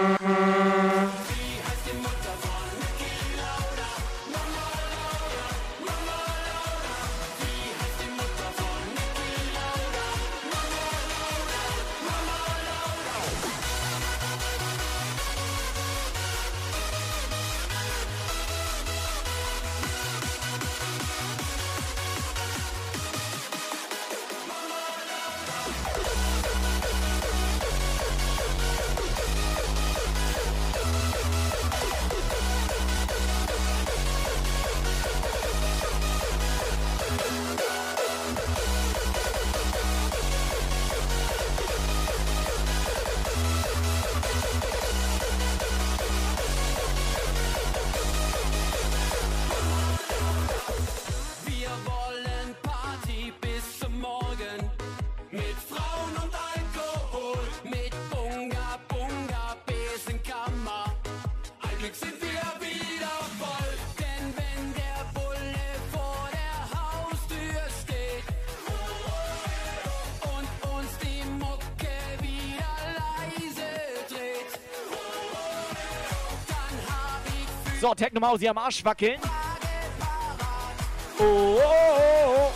Mm-hmm. Technomausi am Arsch wackeln. Oh, oh, oh, oh. oh.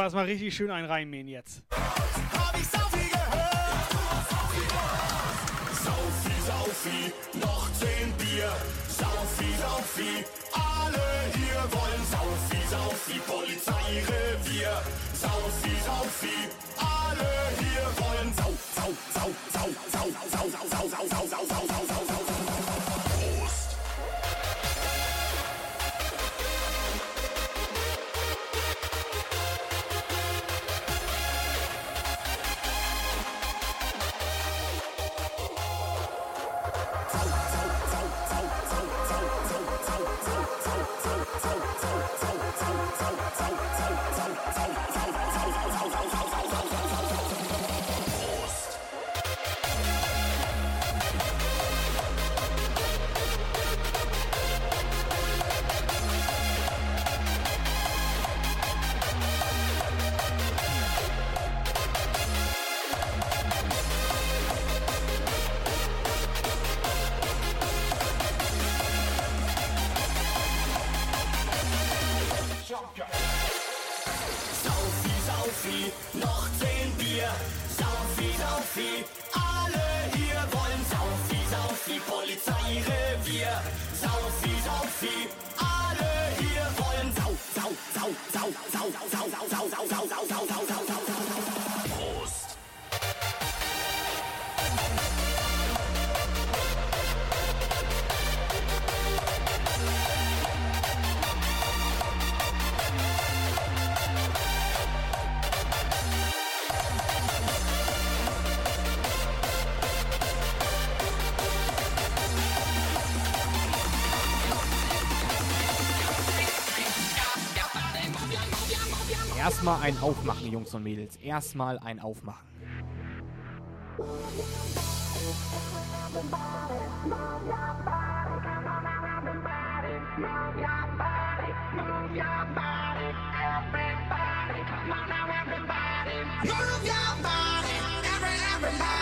wir erstmal richtig schön einen reinmähen jetzt. Hab ich Saufi gehört? Saufi, Saufi, noch zehn Bier. Saufi, Saufi, alle hier wollen Saufi, Saufi, Polizeirevier. Saufi, Saufi, alle hier wollen Erstmal ein Aufmachen, Jungs und Mädels. Erstmal ein Aufmachen. Move your body, everybody.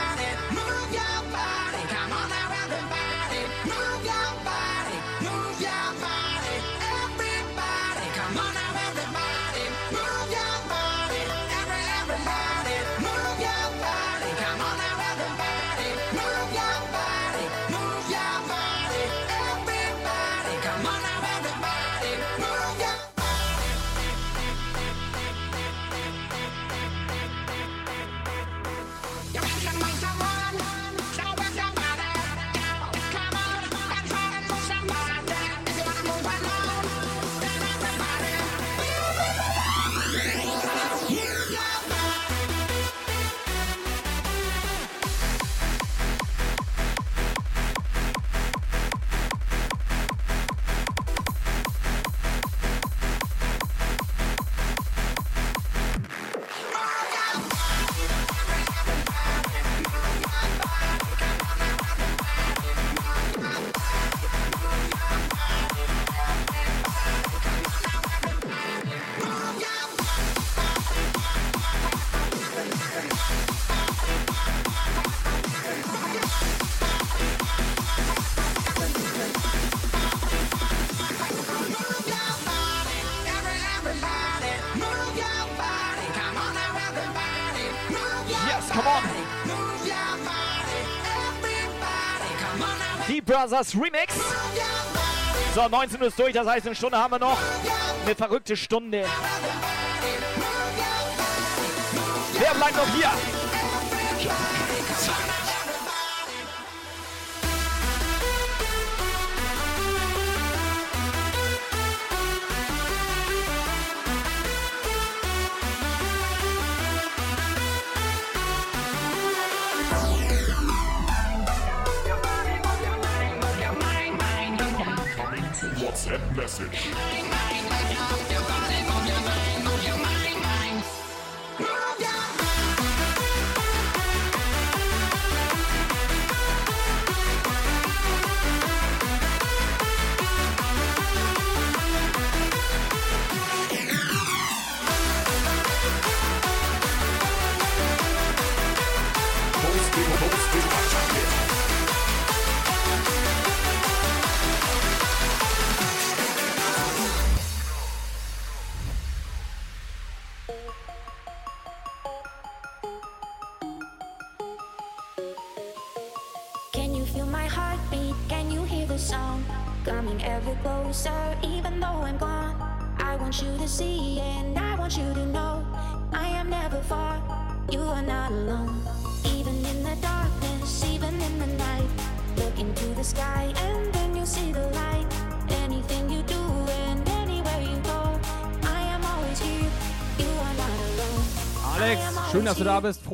Brothers Remix. So, 19 Uhr ist durch, das heißt, eine Stunde haben wir noch. Eine verrückte Stunde. Wer bleibt noch hier? WhatsApp Message.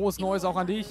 Frohes Neues auch an dich.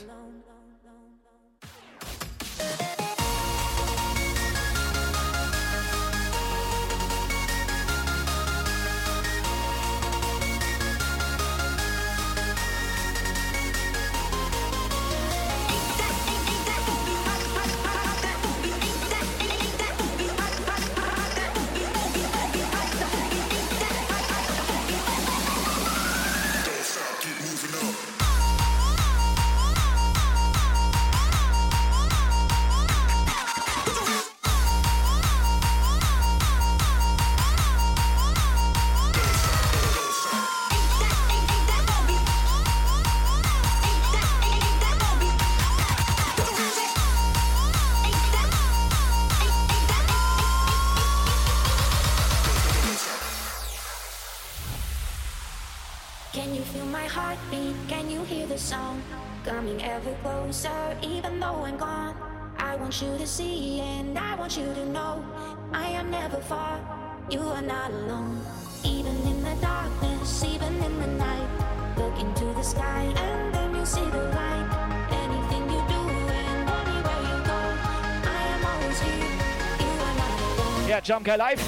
Guy Live.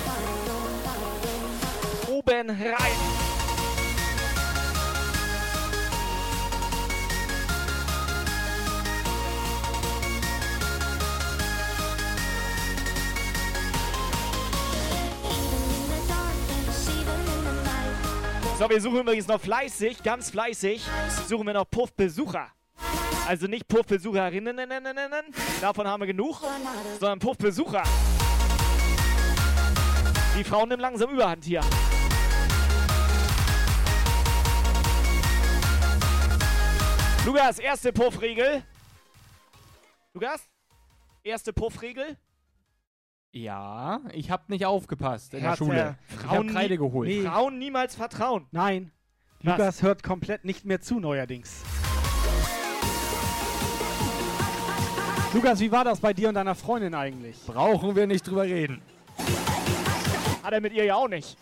Oben rein. So, wir suchen übrigens noch fleißig, ganz fleißig, suchen wir noch Puffbesucher. Also nicht Puffbesucherinnen, davon haben wir genug, sondern Puffbesucher. Die Frauen nehmen langsam Überhand hier. Lukas, erste Puffregel. Lukas? Erste Puffregel? Ja, ich habe nicht aufgepasst in der Hat, Schule. äh, ich habe Frauen Kreide nie- geholt. nee. Frauen niemals vertrauen. Nein. Was? Lukas hört komplett nicht mehr zu neuerdings. Lukas, wie war das bei dir und deiner Freundin eigentlich? Brauchen wir nicht drüber reden. Hat er mit ihr ja auch nicht.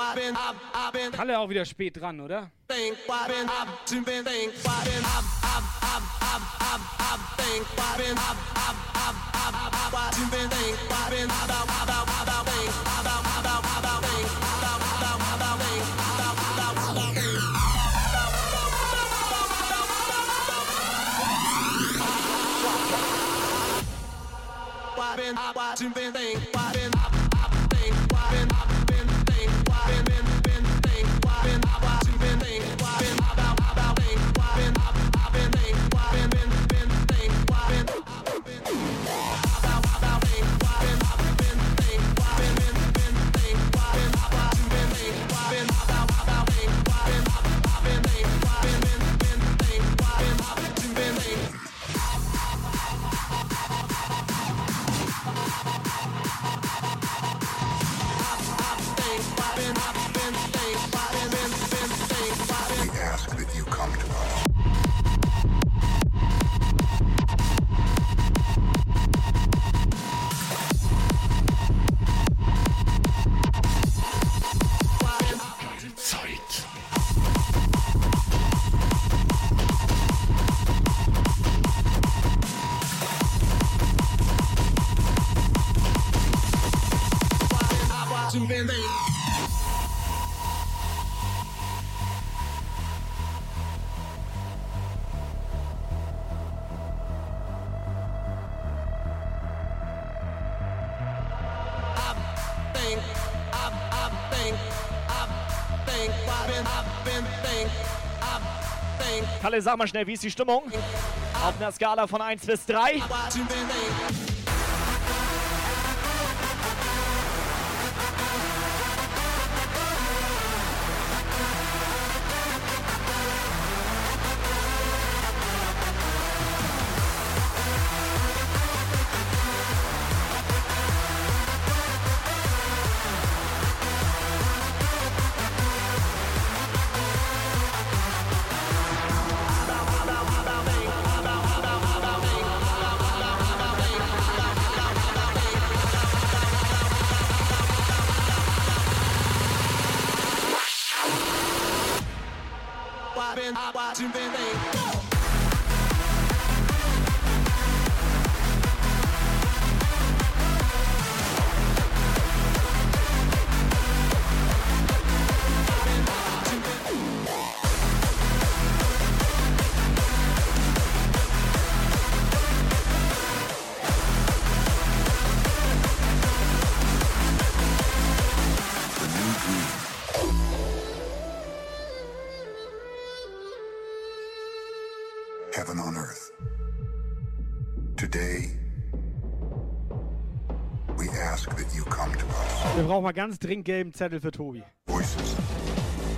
I've been, I've, I've been Kalle auch wieder spät dran, oder? I've been, I've been, I've been, I Kalle, sag mal schnell, wie ist die Stimmung? Auf einer Skala von 1 bis 3. brauchen mal ganz dringend gelben Zettel für Tobi.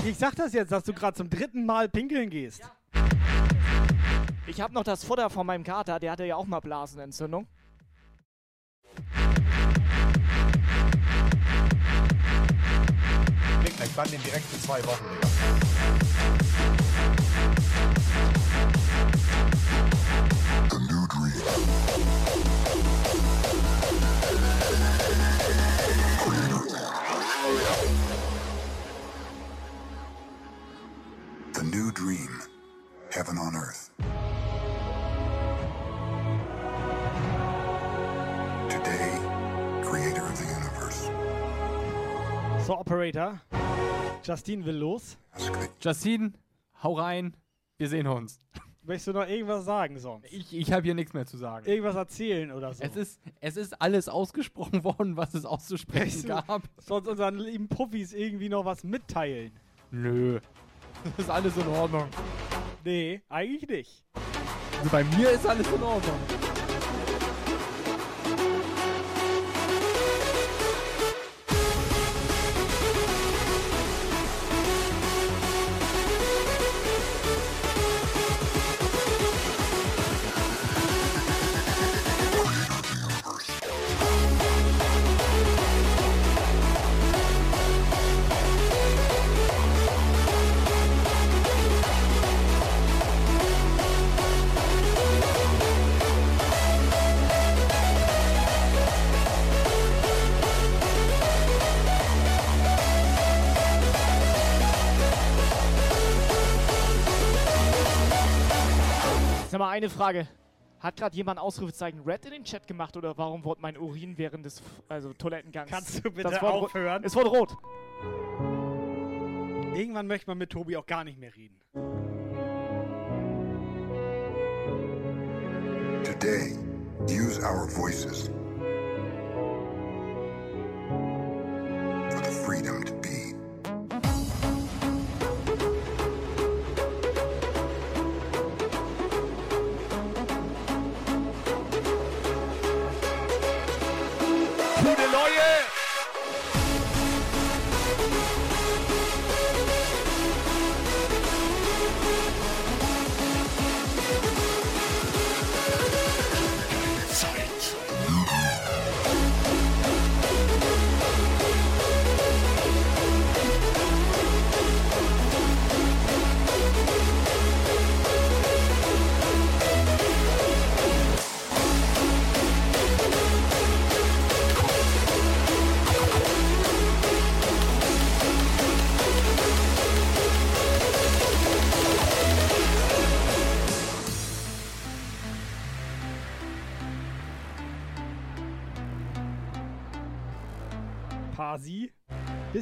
Ich sag das jetzt, dass du gerade zum dritten Mal pinkeln gehst. Ich habe noch das Futter von meinem Kater, der hatte ja auch mal Blasenentzündung. Ich bann den direkt für zwei Wochen, Digga. The new dream. Heaven on earth. Today, creator of the universe. So, Operator. Justine will los. Justine, hau rein. Wir sehen uns. Möchtest du noch irgendwas sagen sonst? Ich, ich habe hier nichts mehr zu sagen. Irgendwas erzählen oder so? Es ist, es ist alles ausgesprochen [laughs] worden, was es auszusprechen Möchtest du gab. sonst unseren lieben Puffis irgendwie noch was mitteilen? Nö. Das [laughs] ist alles in Ordnung. Nee, eigentlich nicht. Also bei mir ist alles in Ordnung. Eine Frage. Hat gerade jemand Ausrufezeichen Red in den Chat gemacht oder warum wurde mein Urin während des also Toilettengangs? Kannst du bitte aufhören? Es wurde rot. Irgendwann möchte man mit Tobi auch gar nicht mehr reden. Today, use our voices for the freedom to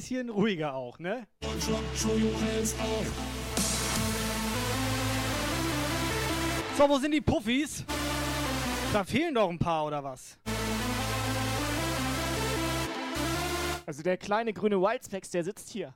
Bisschen ruhiger auch, ne? So, wo sind die Puffis? Da fehlen doch ein paar, oder was? Also der kleine grüne Wildspecs, der sitzt hier.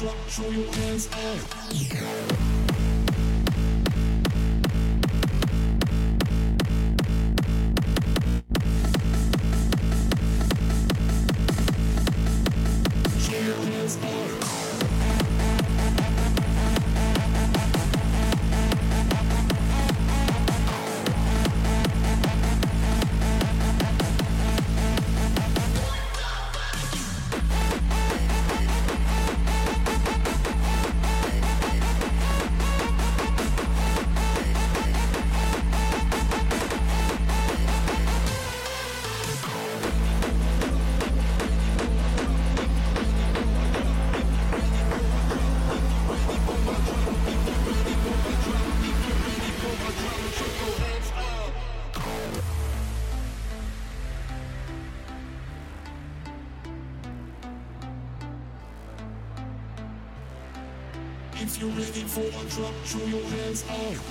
Show your hands up. For a drop, throw your hands up.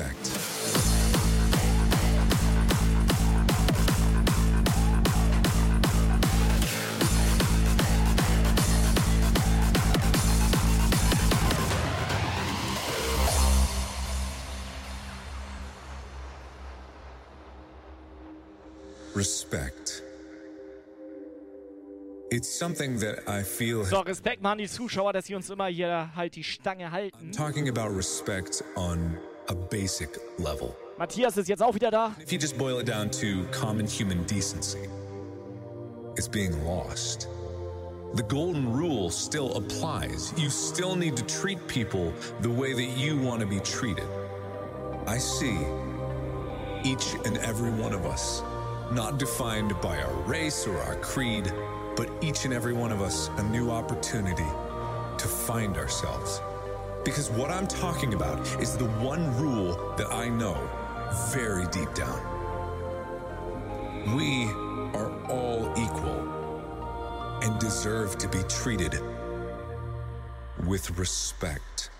Respect. Respect. It's something that I feel So, Respekt mal an die Zuschauer, dass sie uns immer hier halt die Stange halten. talking about respect on a basic level. Matthias ist jetzt auch wieder da. If you just boil it down to common human decency, it's being lost. The golden rule still applies. You still need to treat people the way that you want to be treated. I see each and every one of us, not defined by our race or our creed, but each and every one of us a new opportunity to find ourselves. Because what I'm talking about is the one rule that I know very deep down. We are all equal and deserve to be treated with respect.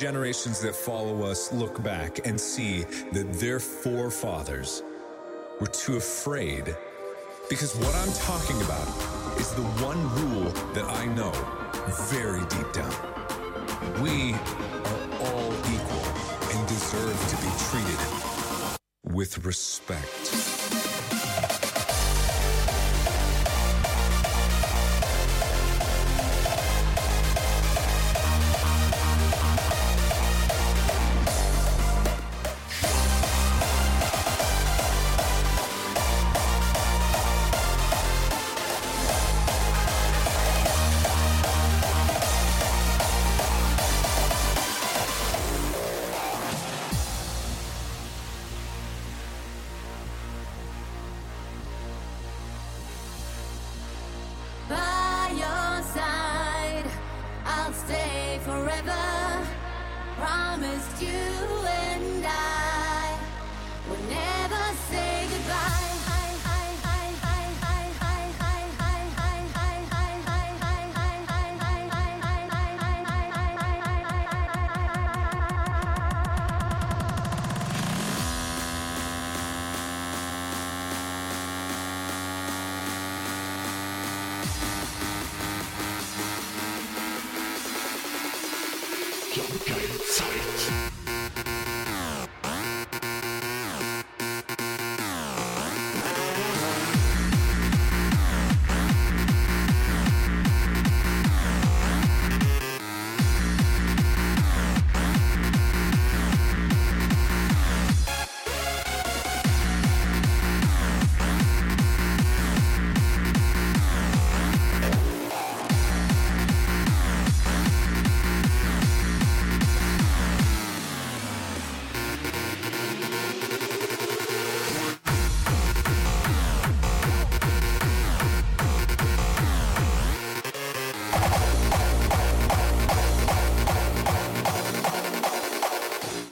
Generations that follow us look back and see that their forefathers were too afraid? Because what I'm talking about is the one rule that I know very deep down. We are all equal and deserve to be treated with respect.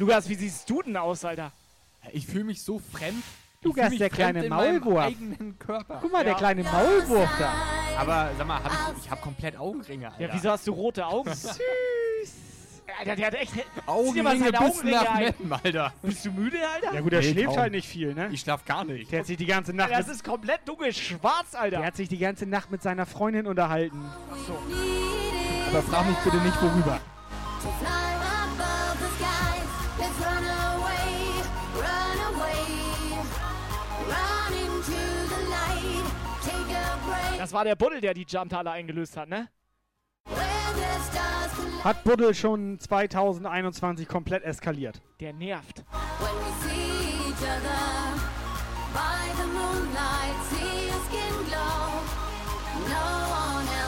Lukas, wie siehst du denn aus, Alter? Ich fühle mich so fremd. Lukas, fühl mich der kleine Maulwurf. eigenen Körper. Guck mal, der kleine Maulwurf da. Aber sag mal, hab ich, ich habe komplett Augenringe, Alter. Ja, wieso hast du rote Augen? [laughs] Süß. Alter, der hat echt. Augenringe bis nach. Meppen, Alter. Bist du müde, Alter? Ja gut, der Nee, schläft kaum. halt nicht viel, ne? Ich schlaf gar nicht. Der hat sich die ganze Nacht Das mit, ist komplett dunkel, schwarz, Alter. der hat sich die ganze Nacht mit seiner Freundin unterhalten. Aber frag mich bitte nicht, worüber. Das war der Buddel, der die Jumptaler eingelöst hat, ne? Hat Buddel schon 2021 komplett eskaliert. Der nervt. When we see each other by the moonlight, see your skin glow. No one else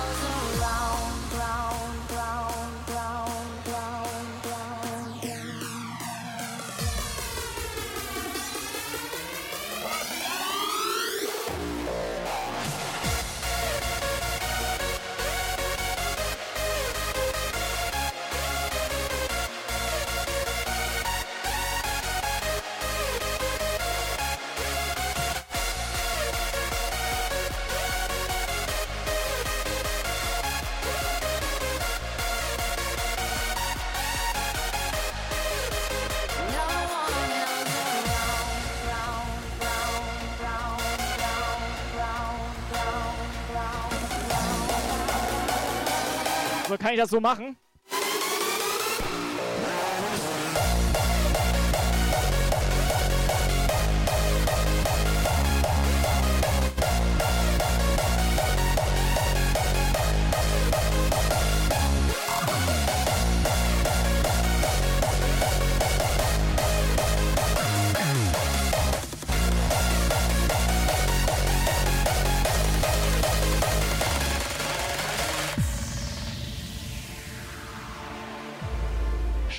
kann ich das so machen?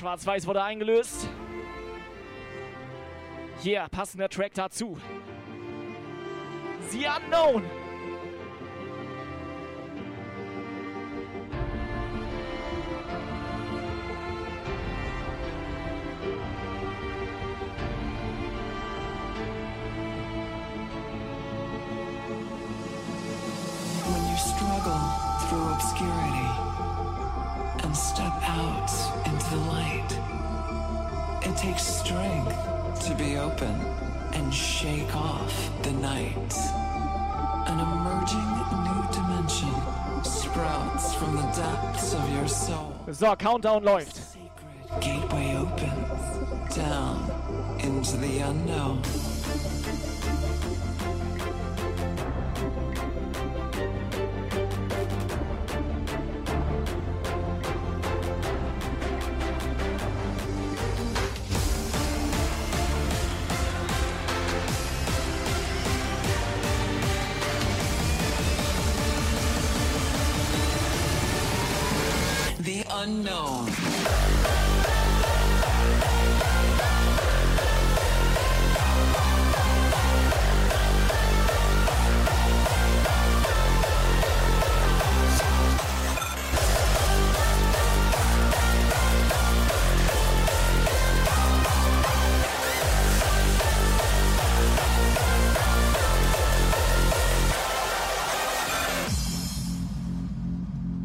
Schwarz-Weiß wurde eingelöst. Yeah, passender Track dazu. The Unknown. So, Countdown läuft.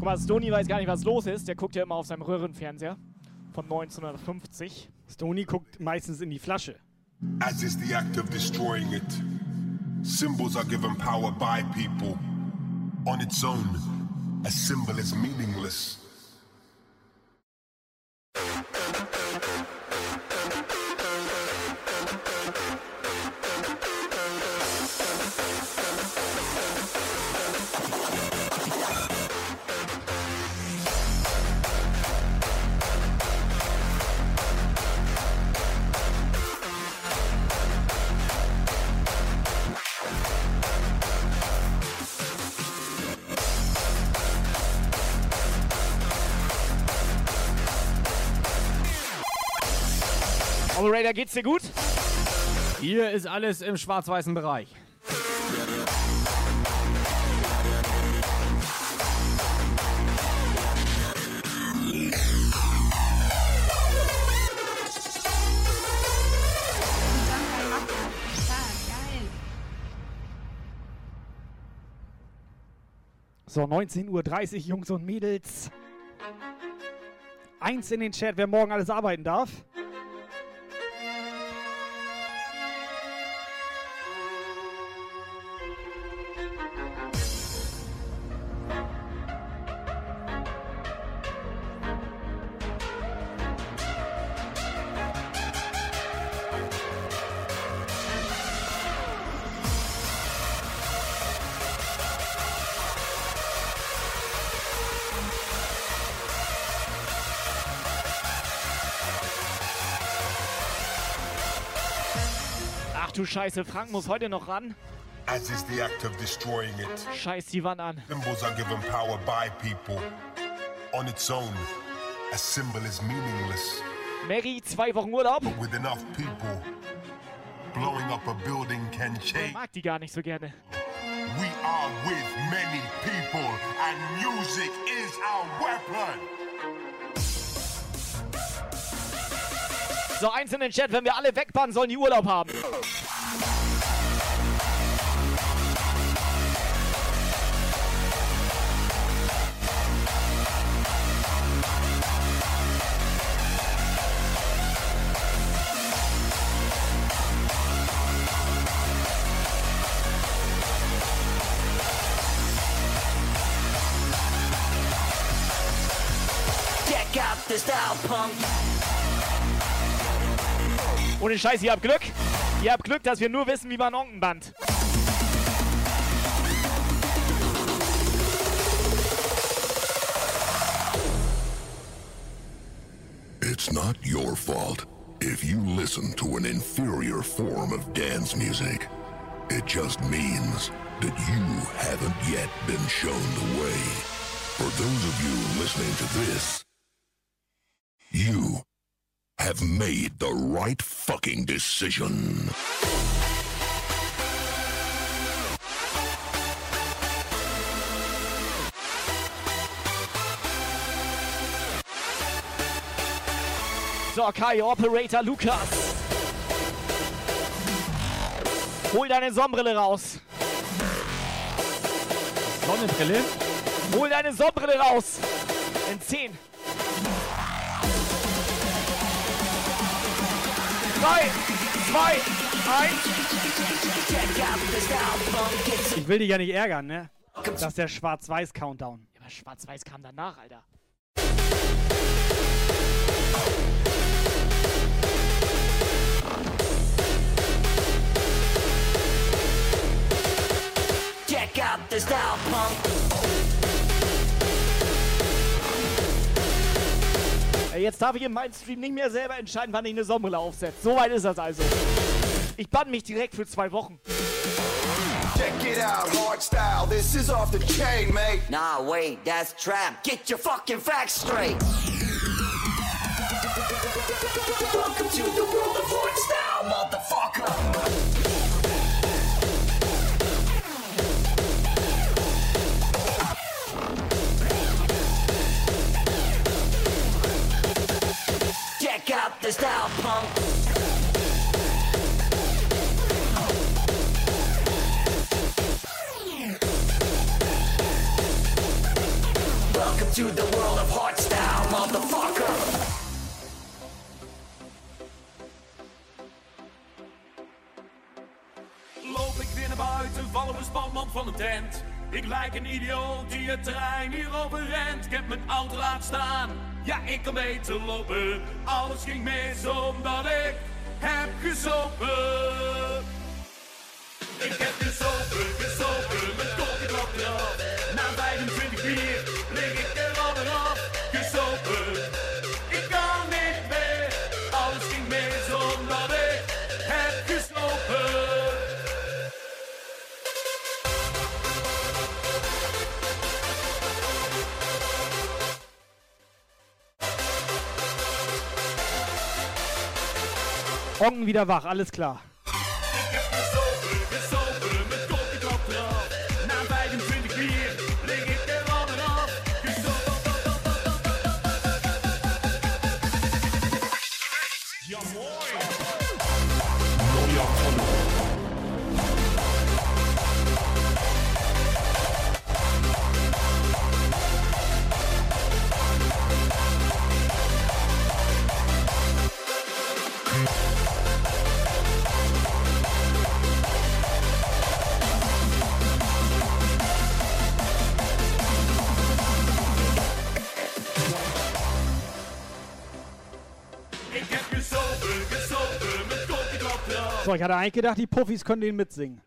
Mal, Stony weiß gar nicht, was los ist. Der guckt ja immer auf seinem Röhrenfernseher von 1950. Stony guckt meistens in die Flasche. As is the act of destroying it. Symbols are given power by people. On its own, a symbol is meaningless. Geht's dir gut? Hier ist alles im schwarz-weißen Bereich. So, 19.30 Uhr, Jungs und Mädels. Eins in den Chat, wer morgen alles arbeiten darf. Scheiße, Frank muss heute noch ran. As is the act of destroying it. Scheiß die Wand an. Symbols are given power by people. On its own, a symbol is meaningless. Mary, zwei Wochen Urlaub. But with enough people, blowing up a building can Ich change. mag die gar nicht so gerne. We are with many people, and music is our weapon. So, eins in den Chat, wenn wir alle wegbannen, sollen die Urlaub haben. Ohne Scheiß, ihr habt Glück. Ihr habt Glück, dass wir nur wissen, wie man Onken bandt. It's not your fault if you listen to an inferior form of dance music. It just means that you haven't yet been shown the way. For those of you listening to this, you have made the right fucking decision. So, Kai, Operator Lukas. Hol deine Sonnenbrille raus. Sonnenbrille? Hol deine Sonnenbrille raus. In 10. 3, 2, 1. Ich will dich ja nicht ärgern, ne? Das ist der Schwarz-Weiß-Countdown. Ja, aber Schwarz-Weiß kam danach, Alter. Check out the style punk. Jetzt darf ich in meinem Stream nicht mehr selber entscheiden, wann ich eine Sonnenbrille aufsetze. So weit ist das also. Ich bann mich direkt für zwei Wochen. Check it out, hard style. This is off the chain, mate. Nah, wait, that's trap. Get your fucking facts straight. Welcome to the world of hard style, motherfucker. Style punk. Welcome to the world of hard style, motherfucker. Loop ik weer naar buiten, vallen we spanman van de tent. Ik lijk een idioot die het terrein hier overrent. Ik heb mijn auto laten staan, ja ik kan beter lopen. Alles ging mis omdat ik heb gezopen. Ik heb gezopen, gezopen, mijn klok eraf. Na 25 bier Ongen wieder wach, alles klar. So, ich hatte eigentlich gedacht, die Puffis können den mitsingen.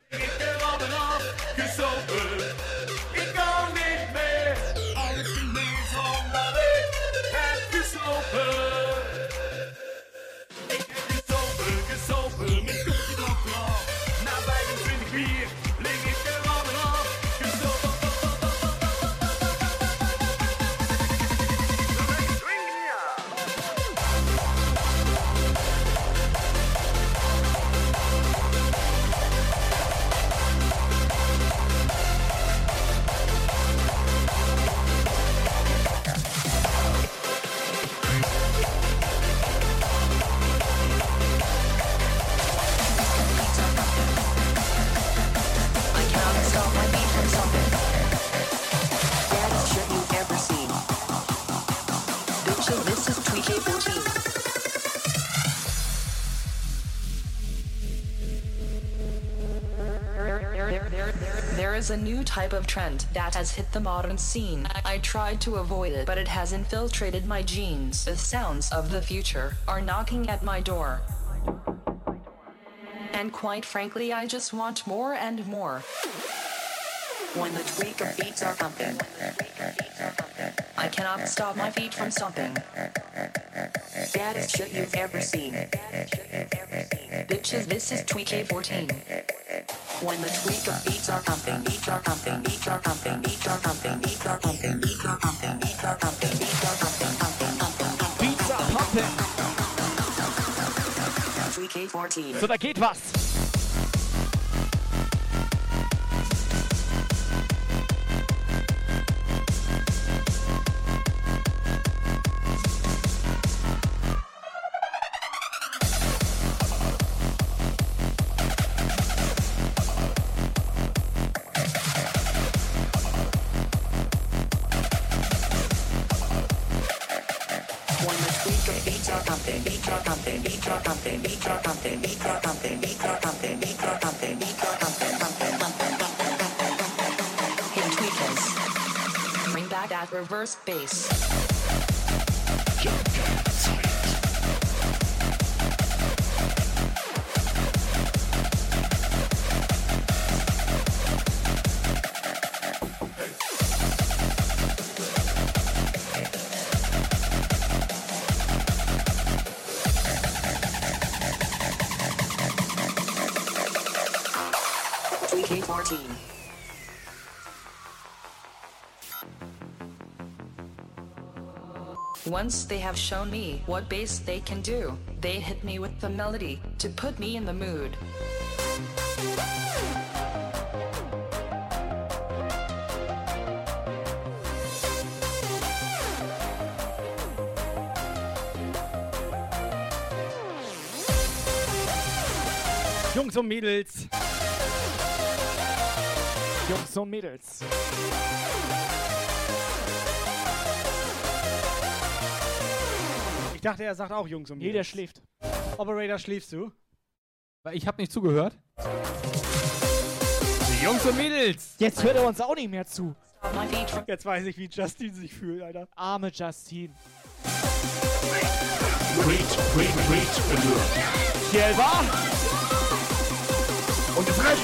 Type of trend that has hit the modern scene. I tried to avoid it, but it has infiltrated my genes. The sounds of the future are knocking at my door. And quite frankly, I just want more and more. When the tweaker beats are pumping, I cannot stop my feet from stomping. Baddest shit you've ever seen. Bitches, this is Tweak 14. When the tweaker beats are pumping, beats are pumping, beats are pumping, beats are pumping, beats are pumping, beats are pumping, beats are pumping, beats are pumping, pumping, pumping, pumping. Beats are pumping. Tweak 14. So, da geht was. Reverse bass. Once they have shown me what bass they can do, they hit me with the melody to put me in the mood. Jungs und Mädels. Jungs und Mädels. Ich dachte, er sagt auch Jungs und Mädels. Nee, der schläft. Operator, schläfst du? Ich habe nicht zugehört. Jungs und Mädels. Jetzt hört er uns auch nicht mehr zu. Jetzt weiß ich, wie Justin sich fühlt, Alter. Arme Justin. Alert. Gelber. Und halt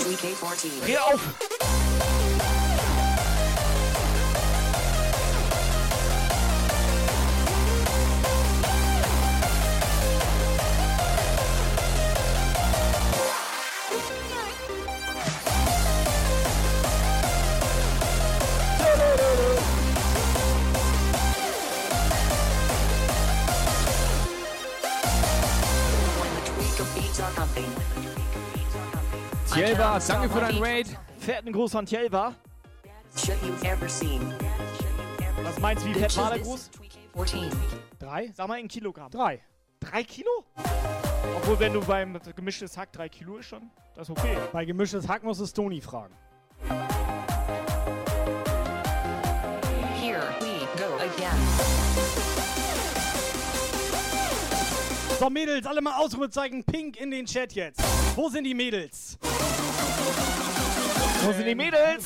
es Tweak 14. Dreh auf. Tjelva, danke für deinen Raid. Fetten Gruß von Tjelva. Was meinst du, wie fett war der Gruß? Drei? Sag mal in Kilogramm. Drei. Drei Kilo? Obwohl, wenn du beim gemischtes Hack drei Kilo ist schon, das ist okay. Bei gemischtes Hack musst du Stony fragen. So, Mädels, alle mal Ausrufezeichen pink in den Chat jetzt. Wo sind die Mädels? Wo sind die Mädels?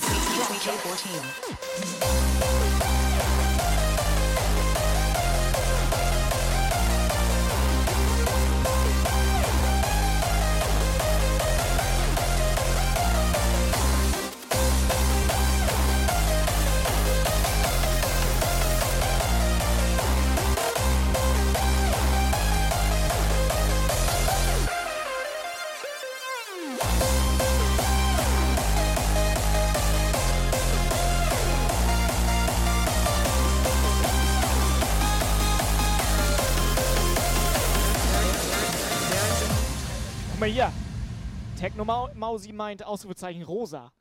Techno Mau- Mausi meint Ausrufezeichen rosa.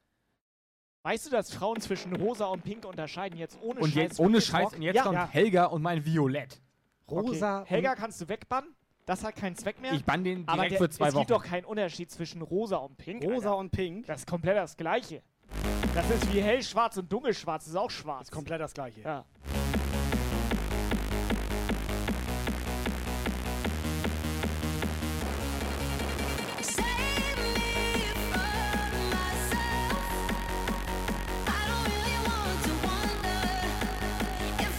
Weißt du, dass Frauen zwischen rosa und pink unterscheiden jetzt ohne Und Scheiß? jetzt ohne? Scheiß, und jetzt ja. kommt Ja. Helga und mein Violett. Rosa Okay. Helga kannst du wegbannen. Das hat keinen Zweck mehr. Ich bann den Aber direkt der, für zwei es gibt Wochen. doch keinen Unterschied zwischen rosa und pink. Rosa Alter. und pink. Das ist komplett das Gleiche. Das ist wie hellschwarz und dunkelschwarz. Das ist auch schwarz. Ist komplett das gleiche. Ja.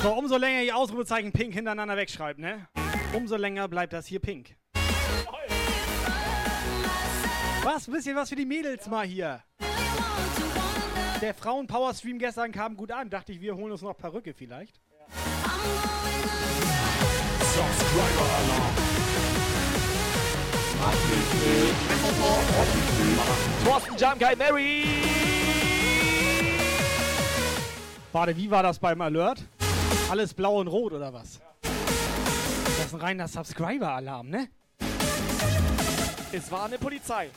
So, umso länger ihr Ausrufezeichen pink hintereinander wegschreibt, ne? Umso länger bleibt das hier pink. Was? Ein bisschen was für die Mädels mal hier. Der Frauen-Power-Stream gestern kam gut an. Dachte ich, wir holen uns noch Perücke vielleicht. Thorsten Jump Guy Mary! Warte, wie war das beim Alert? Alles blau und rot oder was? Das ist ein reiner Subscriber-Alarm, ne? Es war eine Polizei.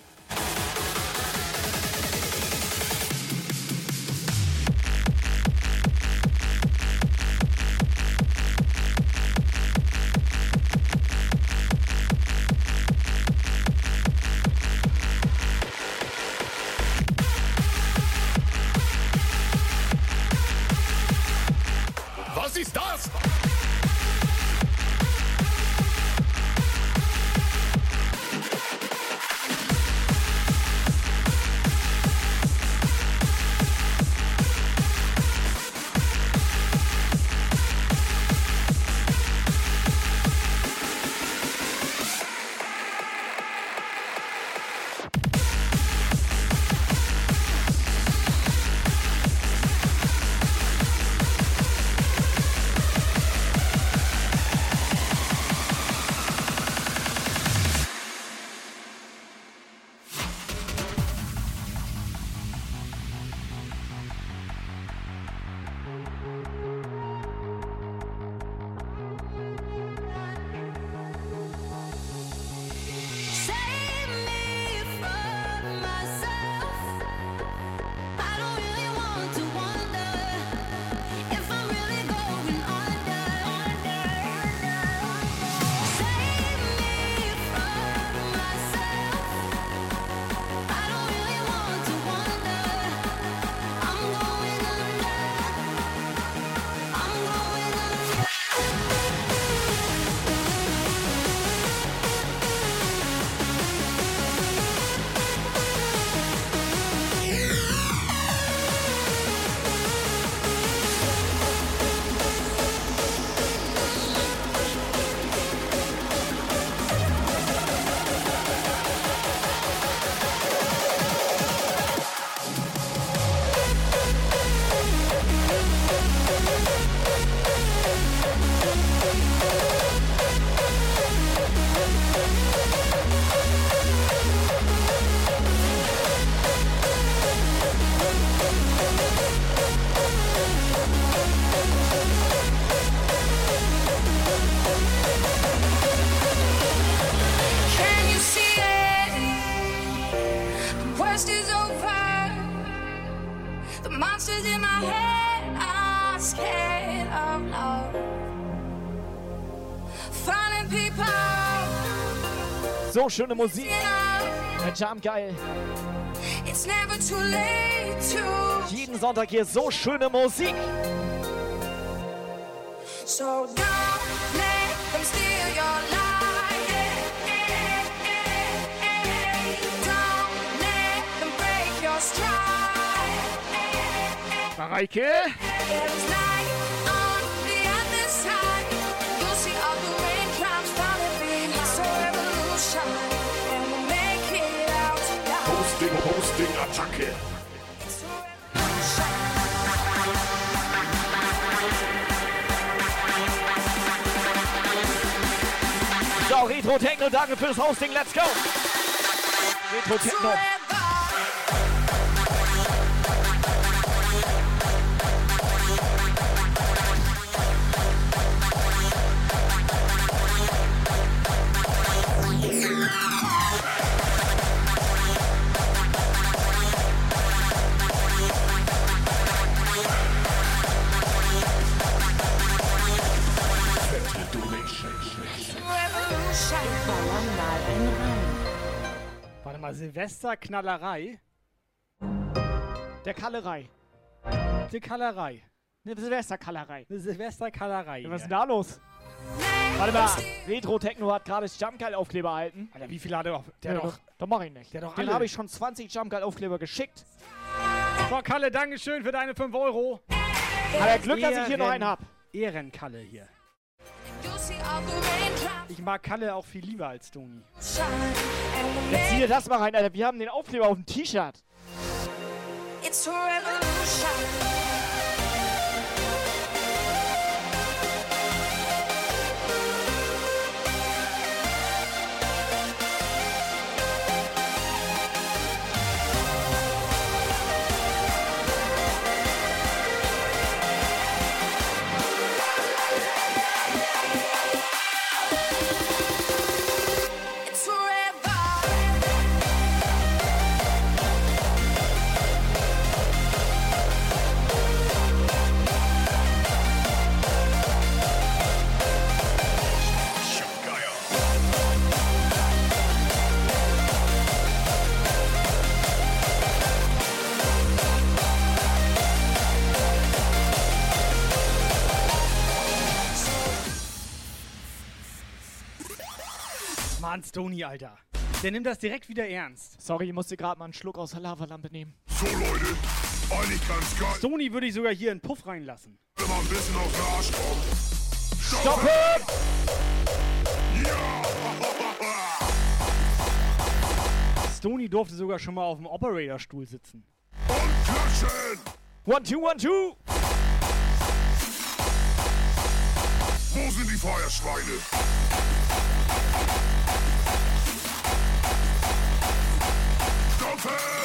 So schöne Musik. Der Jump geil. It's never too late to. Jeden Sonntag hier so schöne Musik. So don't let them steal your light. Don't let them break your stride. Mareike. Hosting, Hosting, Attacke. So, Retro Techno, danke fürs Hosting, let's go. Retro Techno. Warte mal, Silvesterknallerei? Der Kallerei. Die Kallerei. Eine Silvesterkallerei. Eine Silvesterkallerei. Was ist denn da los? Warte mal, Retro Techno hat gerade Jumpgeil Aufkleber erhalten. Alter, wie viel hat er auf? Der Der doch. Doch mach ich nicht. Der doch Den habe ich schon 20 Jumpgeil Aufkleber geschickt. So, Kalle, Dankeschön für deine 5 Euro. Hat er Glück, dass ich hier noch einen hab. Ehrenkalle hier. Ich mag Kalle auch viel lieber als Toni. Jetzt zieh dir das mal rein, Alter. Wir haben den Aufkleber auf dem T-Shirt. It's a revolution. Mann, Stony, Alter. Der nimmt das direkt wieder ernst. Sorry, ich musste gerade mal einen Schluck aus der Lavalampe nehmen. So Leute, eigentlich ganz geil. Stony würde ich sogar hier in den Puff reinlassen. Wenn man ein bisschen auf den Arsch kommt. Stoppen! Ja! Stony durfte sogar schon mal auf dem Operator-Stuhl sitzen. Und klatschen! One, two, one, two! Wo sind die Feuerschweine? Stoppen!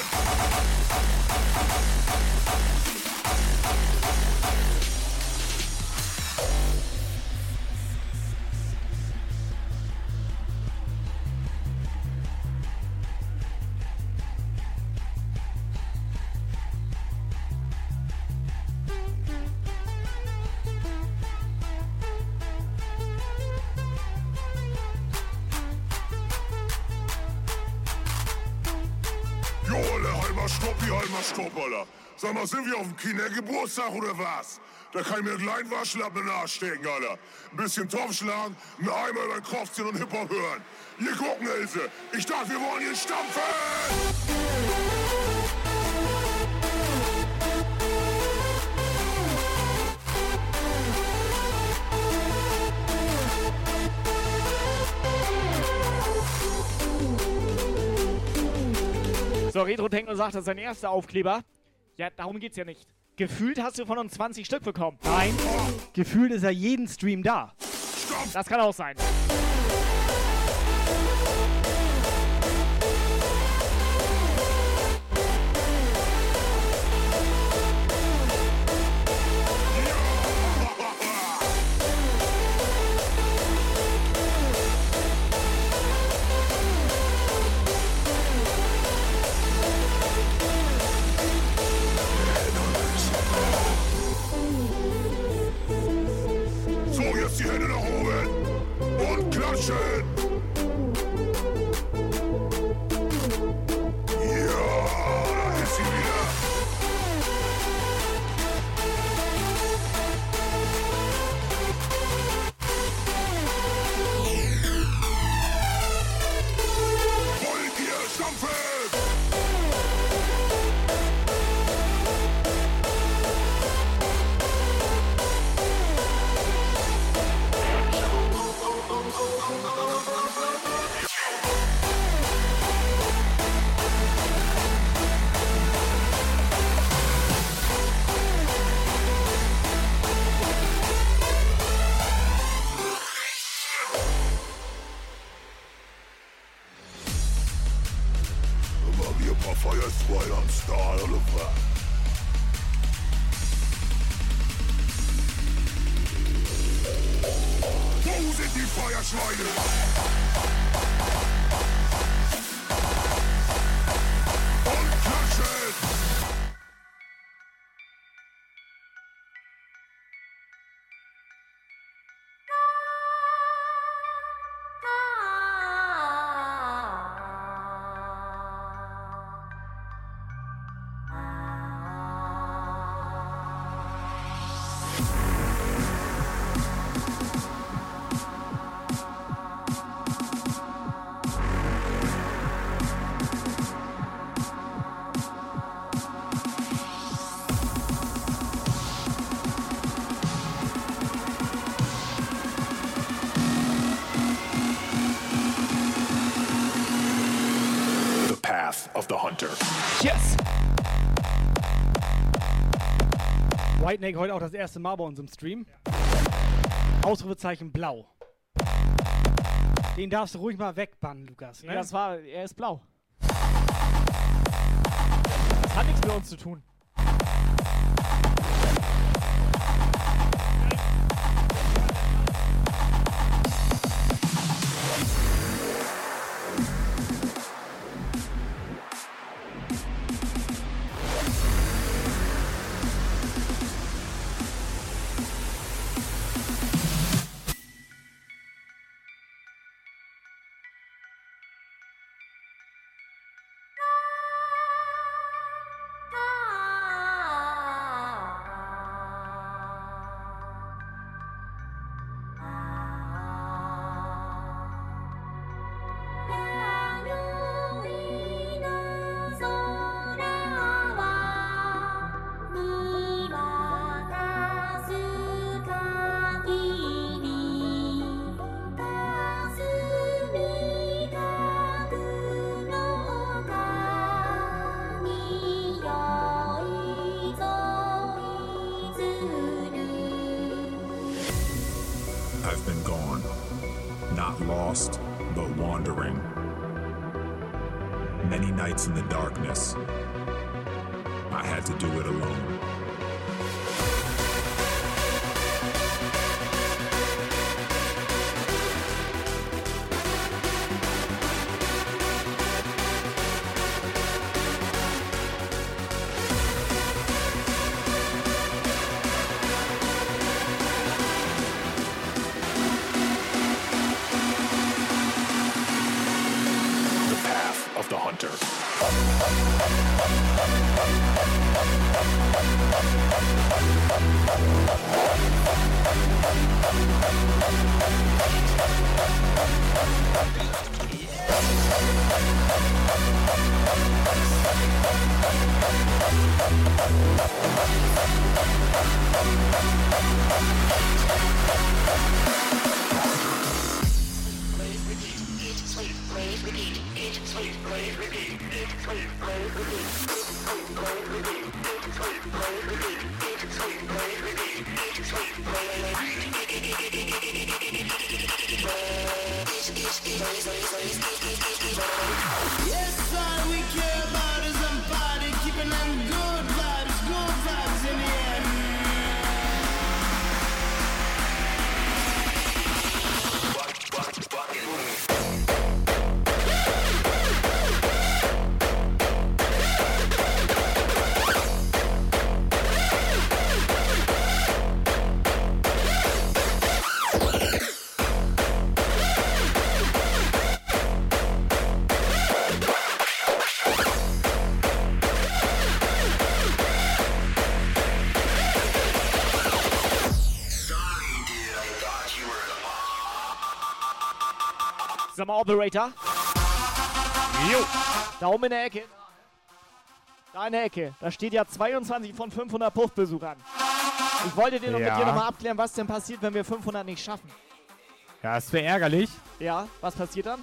Sag mal, sind wir auf dem Kindergeburtstag oder was? Da kann ich mir einen kleinen Waschlappen in Alter. Ein bisschen Topf schlagen, einen Eimer über den Kopf ziehen und Hip-Hop hören. Hier gucken, Hilfe. Ich dachte, wir wollen hier stampfen! So, Retro Techno sagt, das ist sein erster Aufkleber. Ja, darum geht's ja nicht. Gefühlt hast du von uns 20 Stück bekommen. Nein. Gefühlt ist er jeden Stream da. Das kann auch sein. Revolution! Whiteneck heute auch das erste Mal bei uns im Stream. Ausrufezeichen blau. Den darfst du ruhig mal wegbannen, Lukas. Ne? Ja, das war, er ist blau. Das hat nichts mit uns zu tun. Operator. Jo. Da oben in der Ecke. Da in der Ecke. Da steht ja 22 von 500 Puffbesuchern. Ich wollte dir noch mit Ja. dir nochmal abklären, was denn passiert, wenn wir 500 nicht schaffen. Ja, es wäre ärgerlich. Ja, was passiert dann?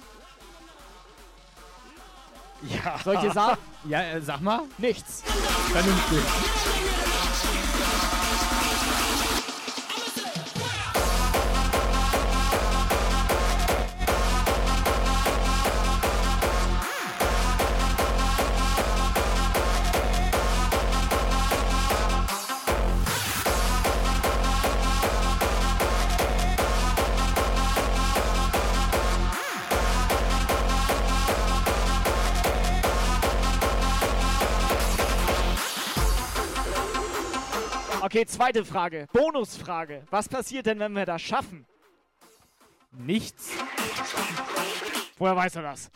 Ja. Soll ich dir sagen? Ja, äh, sag mal. Nichts. Vernünftig. Zweite Frage. Bonusfrage. Was passiert denn, wenn wir das schaffen? Nichts. Woher weißt du das?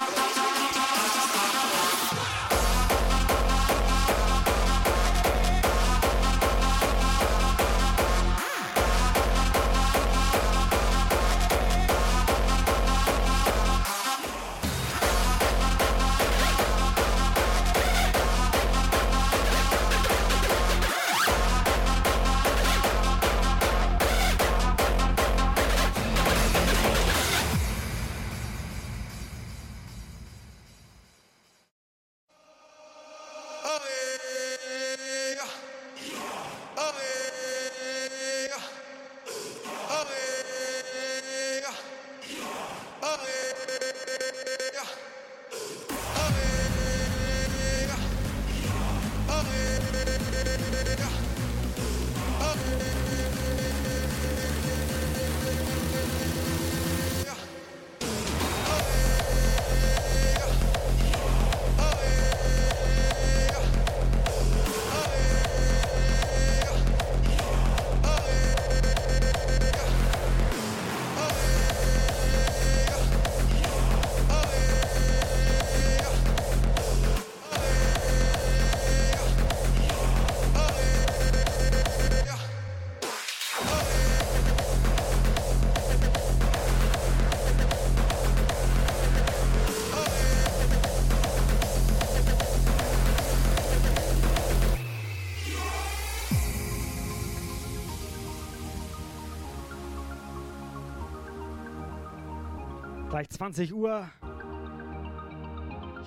20 Uhr.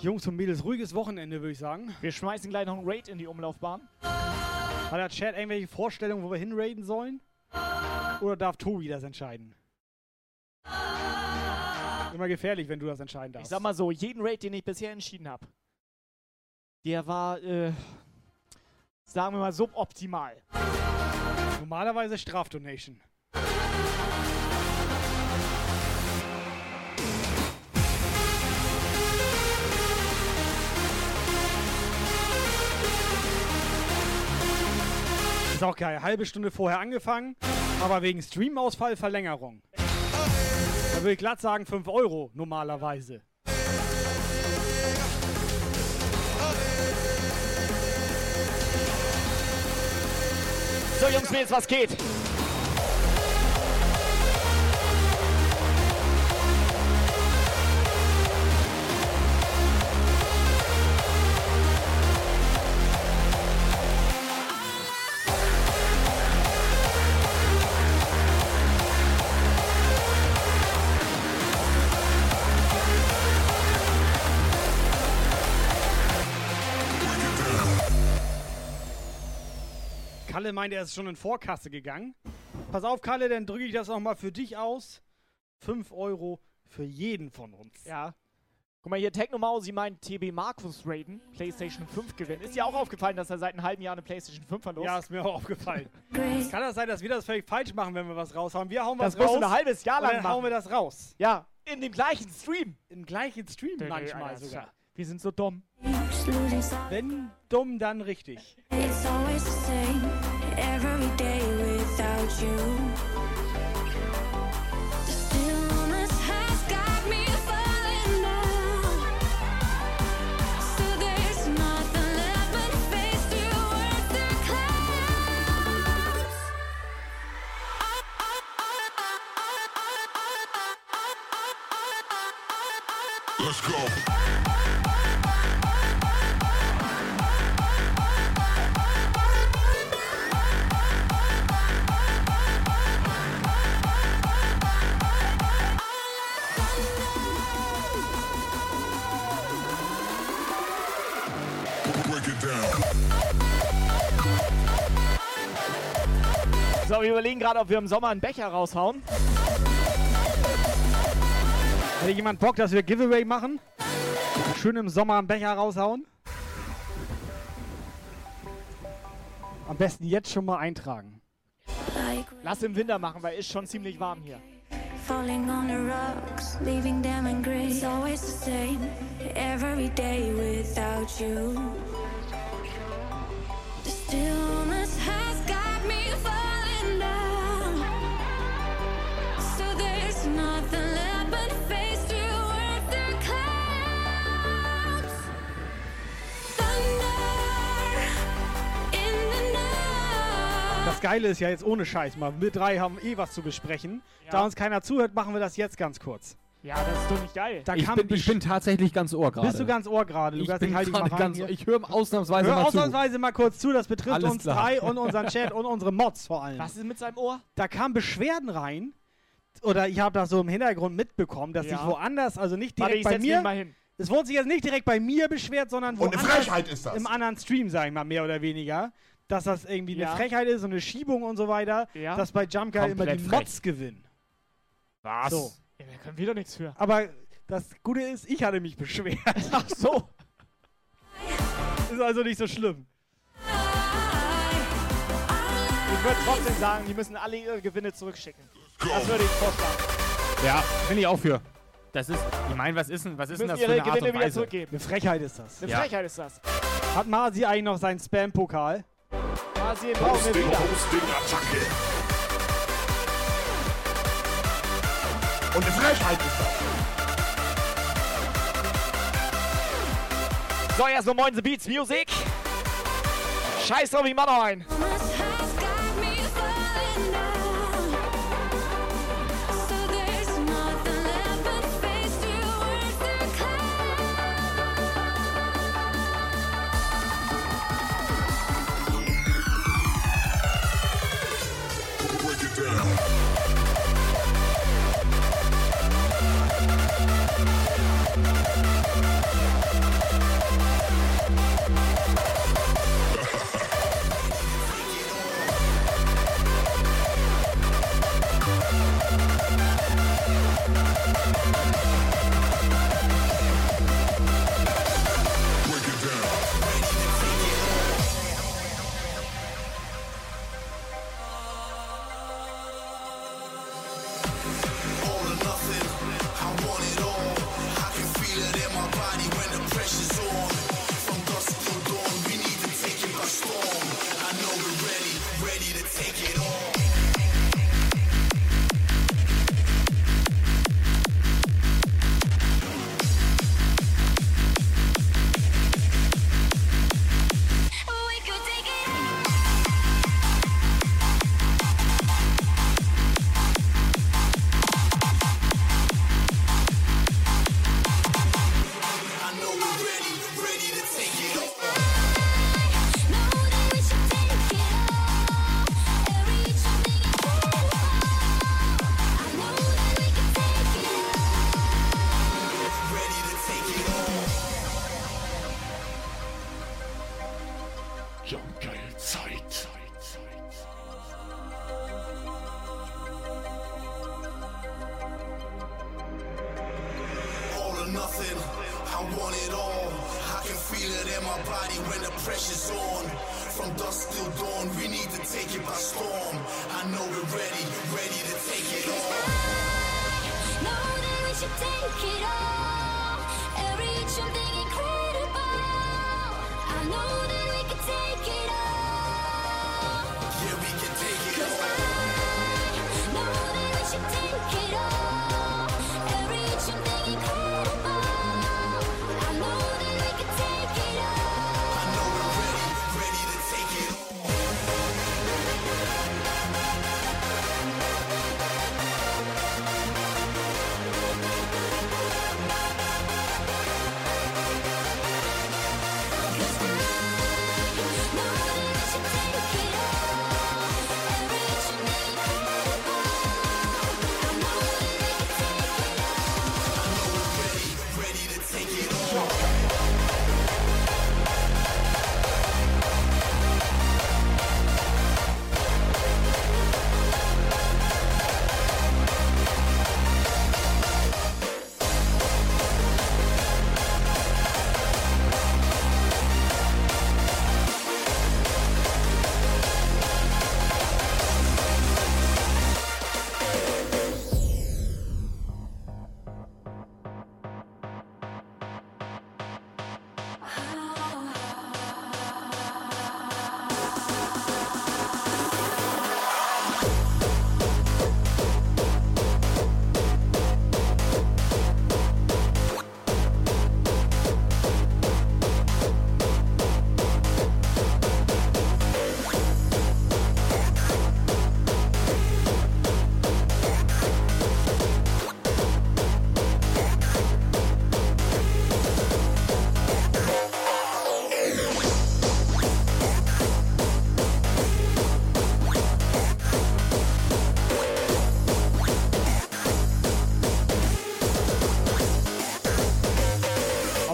Jungs und Mädels, ruhiges Wochenende, würde ich sagen. Wir schmeißen gleich noch einen Raid in die Umlaufbahn. Hat der Chat irgendwelche Vorstellungen, wo wir hinraiden sollen? Oder darf Tobi das entscheiden? Immer gefährlich, wenn du das entscheiden darfst. Ich sag mal so, jeden Raid, den ich bisher entschieden habe, der war, äh, sagen wir mal, suboptimal. Normalerweise Strafdonation. Ist auch geil. Halbe Stunde vorher angefangen, aber wegen Streamausfall Verlängerung. Da würde ich glatt sagen 5 Euro normalerweise. So, Jungs, Mädels, was geht? Kalle meint, er ist schon in Vorkasse gegangen. Pass auf, Kalle, dann drücke ich das nochmal für dich aus. 5 Euro für jeden von uns. Ja. Guck mal hier, Technomausi meint TB Markus Raiden, PlayStation 5 gewinnen. Ist dir auch aufgefallen, dass er seit einem halben Jahr eine PlayStation 5 verlost? Ja, ist mir auch aufgefallen. Kann das sein, dass wir das völlig falsch machen, wenn wir was raushauen? Wir hauen Das was musst raus. du ein halbes Jahr lang dann hauen machen. wir das raus. Ja, in dem gleichen Stream. Im gleichen Stream manchmal sogar. Wir sind so dumm. Wenn dumm, dann richtig. It's always the same every day without you. So, wir überlegen gerade, ob wir im Sommer einen Becher raushauen. Hätte jemand Bock, dass wir Giveaway machen? Schön im Sommer einen Becher raushauen? Am besten jetzt schon mal eintragen. Lass im Winter machen, weil ist schon ziemlich warm hier. Falling on the rocks, leaving them in. It's always the same, every day without you. The stillness has got me Das Geile ist ja jetzt ohne Scheiß mal. Wir drei haben eh was zu besprechen. Da uns keiner zuhört, machen wir das jetzt ganz kurz. Ja, das ist doch nicht geil. Da ich, kam bin, ich bin tatsächlich ganz ohr gerade. Bist du ganz ohr gerade? Ich Lukas, bin mal ganz hier. Ich höre ausnahmsweise Hör mal zu. ausnahmsweise mal kurz zu, das betrifft Alles uns klar. drei und unseren Chat und unsere Mods vor allem. Was ist mit seinem Ohr? Da kamen Beschwerden rein, oder ich habe das so im Hintergrund mitbekommen, dass Ja. sich woanders, also nicht Warte, direkt ich bei mir, mal hin. es wurde sich jetzt nicht direkt bei mir beschwert, sondern Und eine woanders Frechheit ist das. im anderen Stream, sag ich mal, mehr oder weniger, dass das irgendwie Ja. eine Frechheit ist und eine Schiebung und so weiter, Ja. dass bei Jump Guy immer die frech. Mods gewinnen. Was? So. Ja, da können wir doch nichts für. Aber das Gute ist, ich hatte mich beschwert. [laughs] Ach so. ist also nicht so schlimm. Ich würde trotzdem sagen, die müssen alle ihre Gewinne zurückschicken. Das würde ich vorschlagen. Ja, bin ich auch für. Das ist, ich meine, was ist denn, was ist denn das für eine Art Gewinne und wieder Weise? zurückgeben. Eine Frechheit ist das. Eine Ja. Frechheit ist das. Hat Masi eigentlich noch seinen Spam-Pokal? Quasi den brauchen wir Hosting, wieder. Hosting, Attacke. Und eine Frechheit ist das. So, erst noch Moin The Beats Music. Scheiß drauf, ich mach noch einen.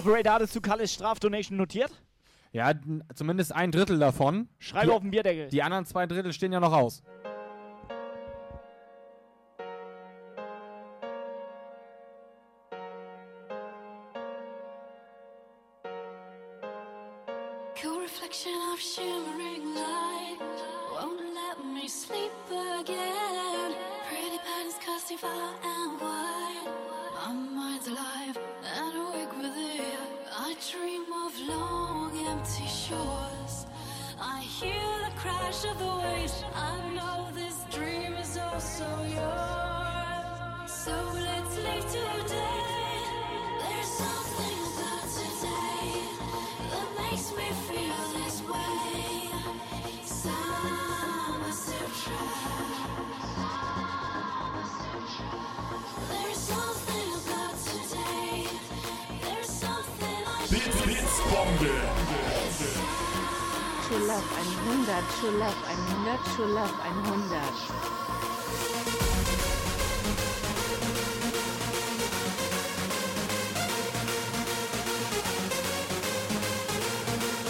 Operator, hattest du Kalles Strafdonation notiert? Ja, zumindest ein Drittel davon. Schreib die, auf den Bierdeckel. Die anderen zwei Drittel stehen ja noch aus. True Love 100, True Love 100, True Love 100.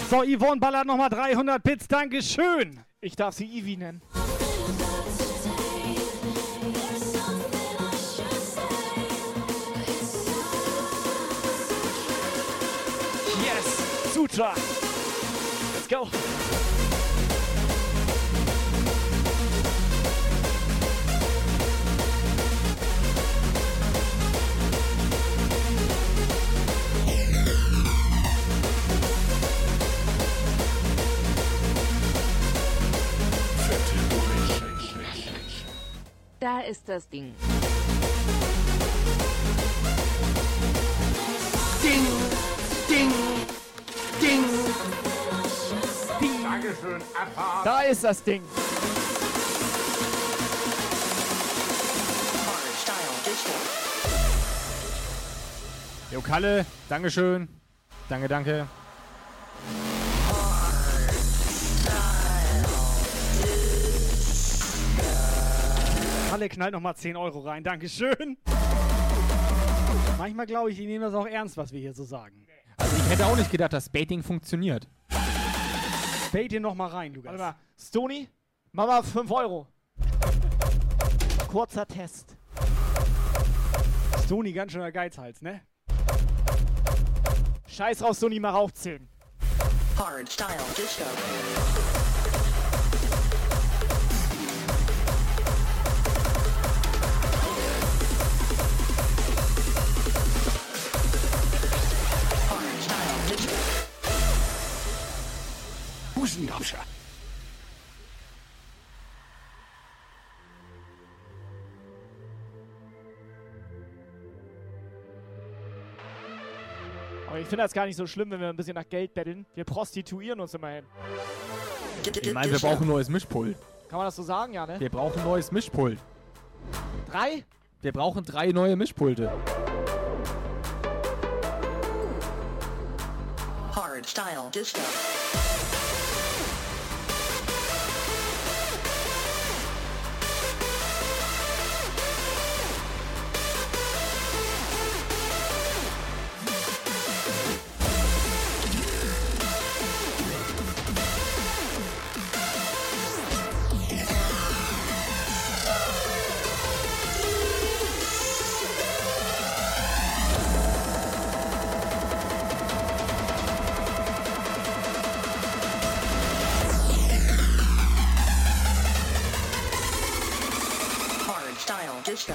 So, Yvonne ballert nochmal 300 Bits. Dankeschön. Ich darf sie Ivi nennen. Yes, Sutra. Let's go. Da ist das Ding. Ding, Ding, Ding. Dankeschön, Abfahrt. Da ist das Ding. Jo, Kalle, Dankeschön. Danke, danke. Halle knallt nochmal 10 Euro rein. Dankeschön. Manchmal glaube ich, die nehmen das auch ernst, was wir hier so sagen. Also ich hätte auch nicht gedacht, dass Baiting funktioniert. Bait ihn nochmal rein, Lukas. Warte mal. Stony, Mama 5 Euro. Kurzer Test. Stony ganz schöner Geizhals, ne? Scheiß drauf, Stony, mach auch 10. Hardstyle Disco. Busengrabscher. Aber ich finde das gar nicht so schlimm, wenn wir ein bisschen nach Geld betteln. Wir prostituieren uns immerhin. Ich meine, wir brauchen ein neues Mischpult. Kann man das so sagen, ja, ne? Wir brauchen ein neues Mischpult. Drei? Wir brauchen drei neue Mischpulte. Hardstyle Disco. Disco.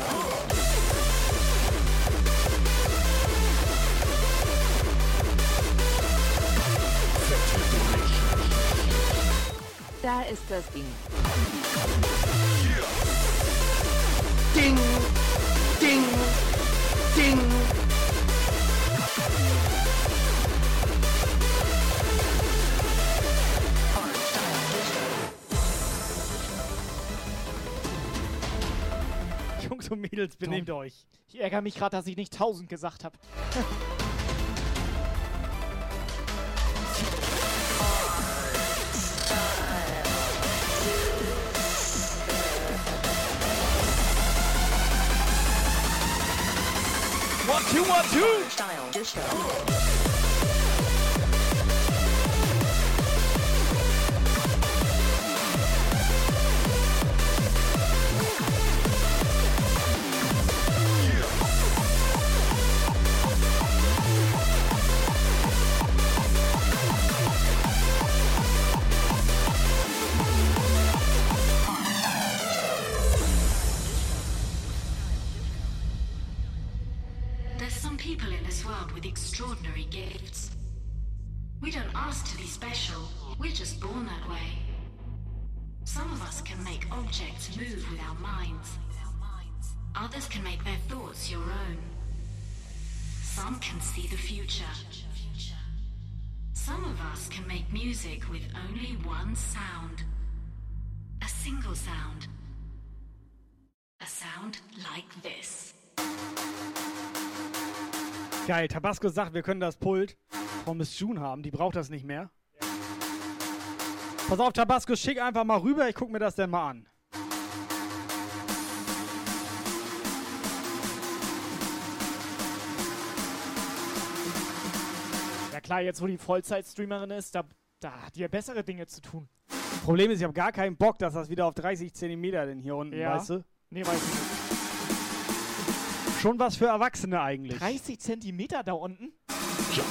Da ist das Ding. Ding, Ding, Ding. Mädels, benehmt euch. Ich ärgere mich gerade, dass ich nicht 1000 gesagt habe. One, two, one, two. Style We don't ask to be special, we're just born that way. Some of us can make objects move with our minds. Others can make their thoughts your own. Some can see the future. Some of us can make music with only one sound. A single sound. A sound like this. Geil, Tabasco sagt, wir können das Pult von Miss June haben. Die braucht das nicht mehr. Pass auf, Tabasco, schick einfach mal rüber. Ich guck mir das denn mal an. Ja klar, jetzt wo die Vollzeit-Streamerin ist, da, da hat die ja bessere Dinge zu tun. Problem ist, ich habe gar keinen Bock, dass das wieder auf 30 Zentimeter denn hier unten, Ja. weißt du? Nee, weiß ich nicht. Schon was für Erwachsene eigentlich. 30 Zentimeter da unten? Now,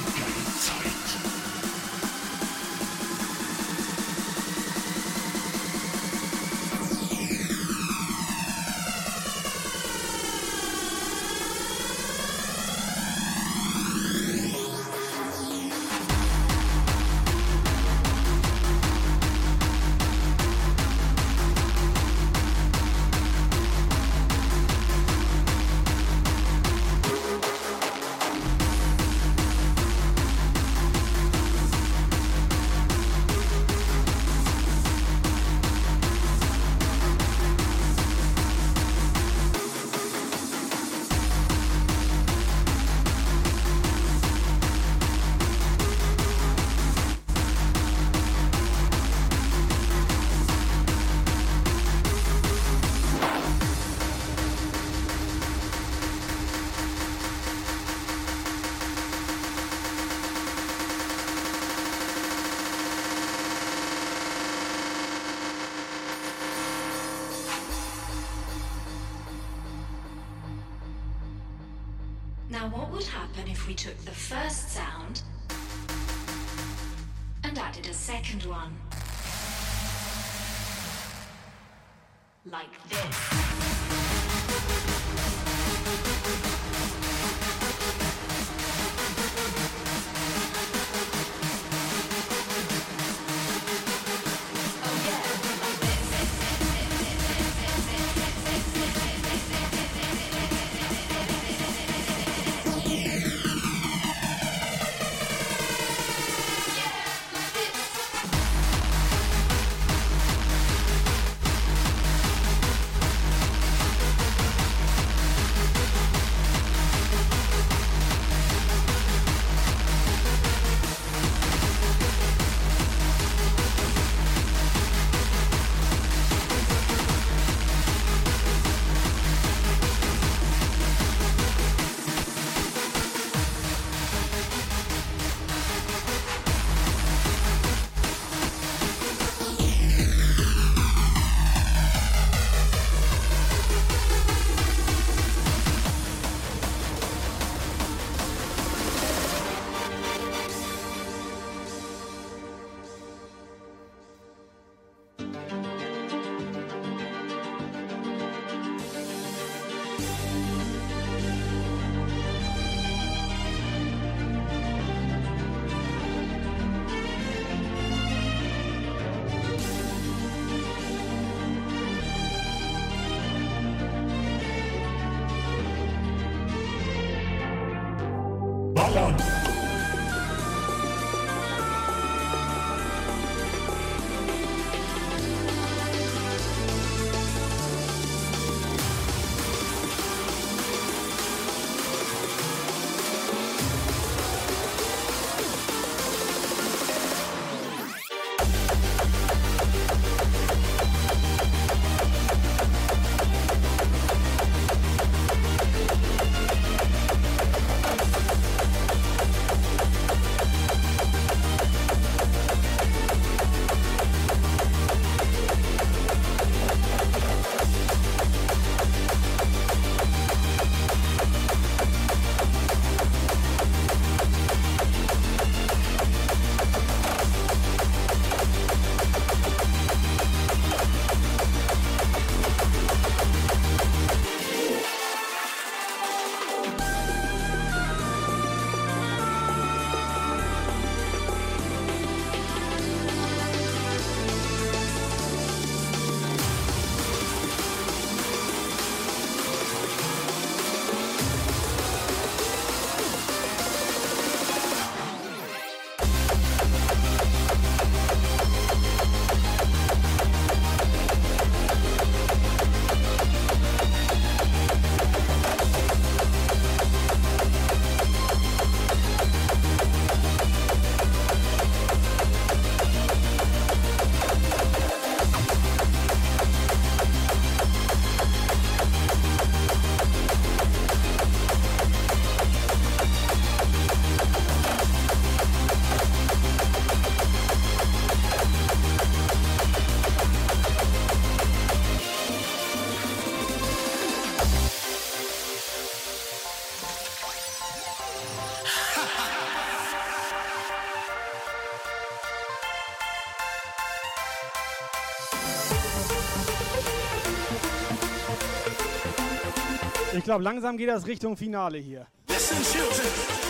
Ich glaube, langsam geht das Richtung Finale hier.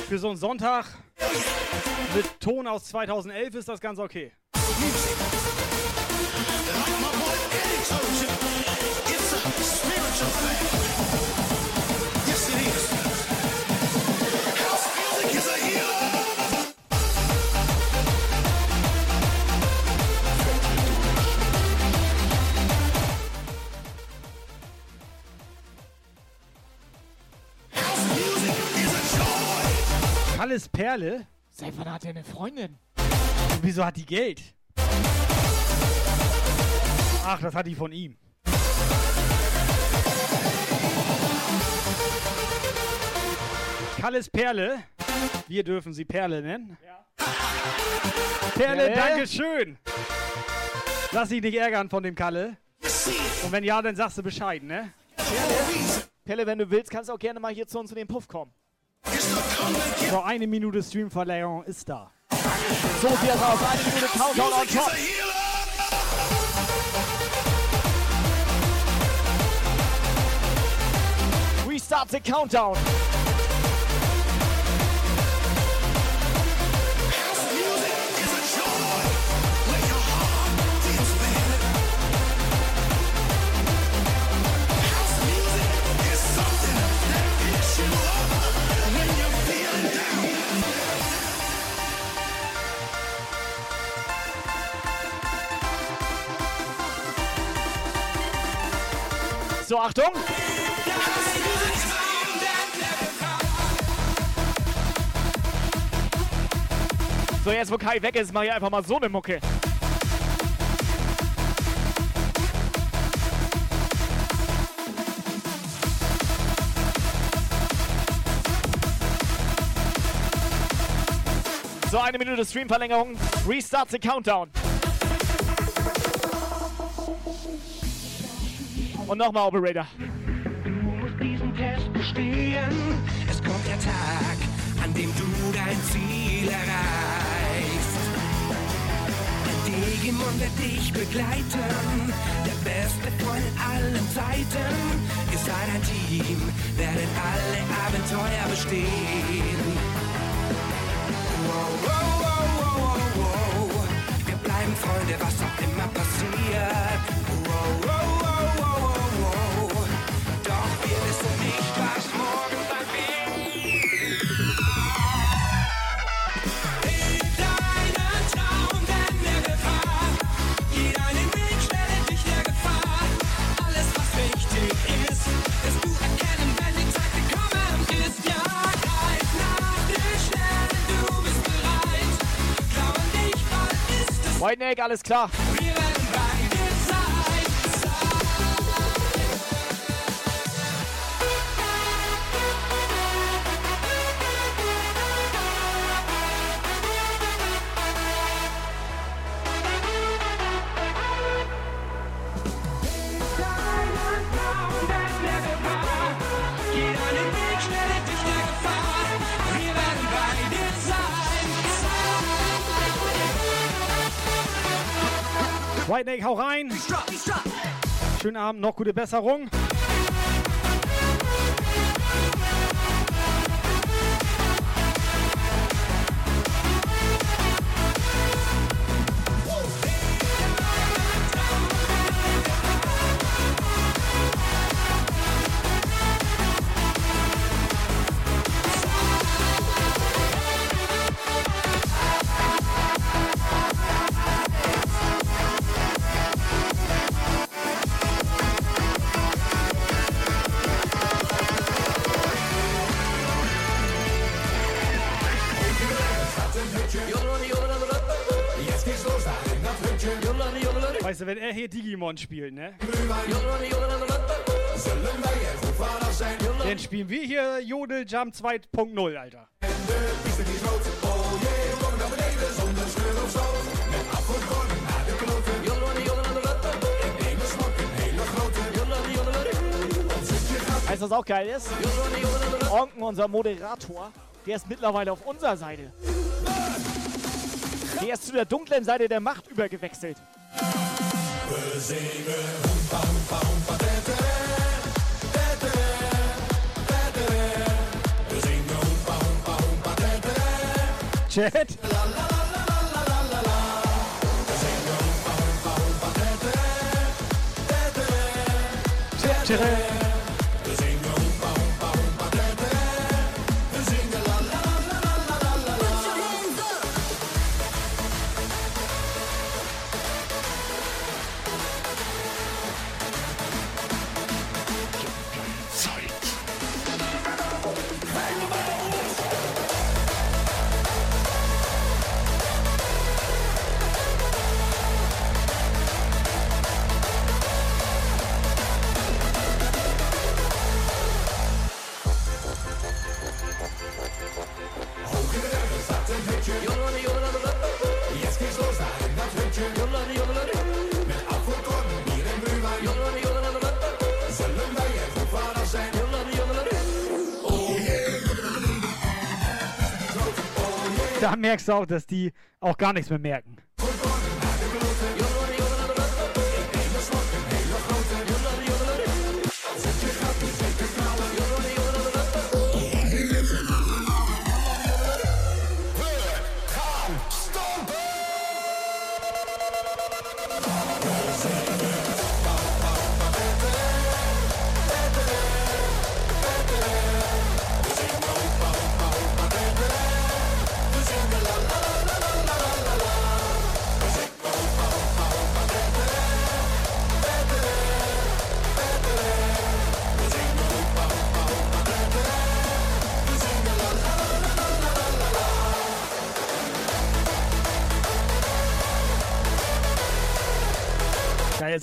Für so einen Sonntag mit Ton aus 2011 ist das ganz okay. Kalles Perle? Seit wann hat er eine Freundin? Wieso hat die Geld? Ach, das hat die von ihm. Kalles Perle. Wir dürfen sie Perle nennen. Perle, Perle? danke schön. Lass dich nicht ärgern von dem Kalle. Und wenn ja, dann sagst du Bescheid, ne? Pelle, wenn du willst, kannst du auch gerne mal hier zu uns in den Puff kommen. So, eine Minute Streamverlängerung ist da. So sieht das aus. Eine Minute Countdown on top. Restart the countdown. So, Achtung. So, jetzt wo Kai weg ist, mach ich einfach mal so eine Mucke. So, eine Minute Streamverlängerung. Restart the Countdown. Und nochmal, Operator. diesen Test bestehen. Es kommt der Tag, an dem du dein Ziel erreichst. Der Digimon wird dich begleiten. Der beste Freund in allen Zeiten. Ihr seid ein Team, werdet alle Abenteuer bestehen. Wow, wow, wow, wow, wow. Wir bleiben Freunde, was auch immer passiert. Neck, alles klar. Sein. White Neck, hau rein. Schönen Abend, noch gute Besserung. Digimon spielt, ne? Dann spielen wir hier Jodel Jump 2.0, Alter. Weißt du, was auch geil ist? Onken, unser Moderator, der ist mittlerweile auf unserer Seite. Der ist zu der dunklen Seite der Macht übergewechselt. Chet. Chet. Merkst du auch, dass die auch gar nichts mehr merken.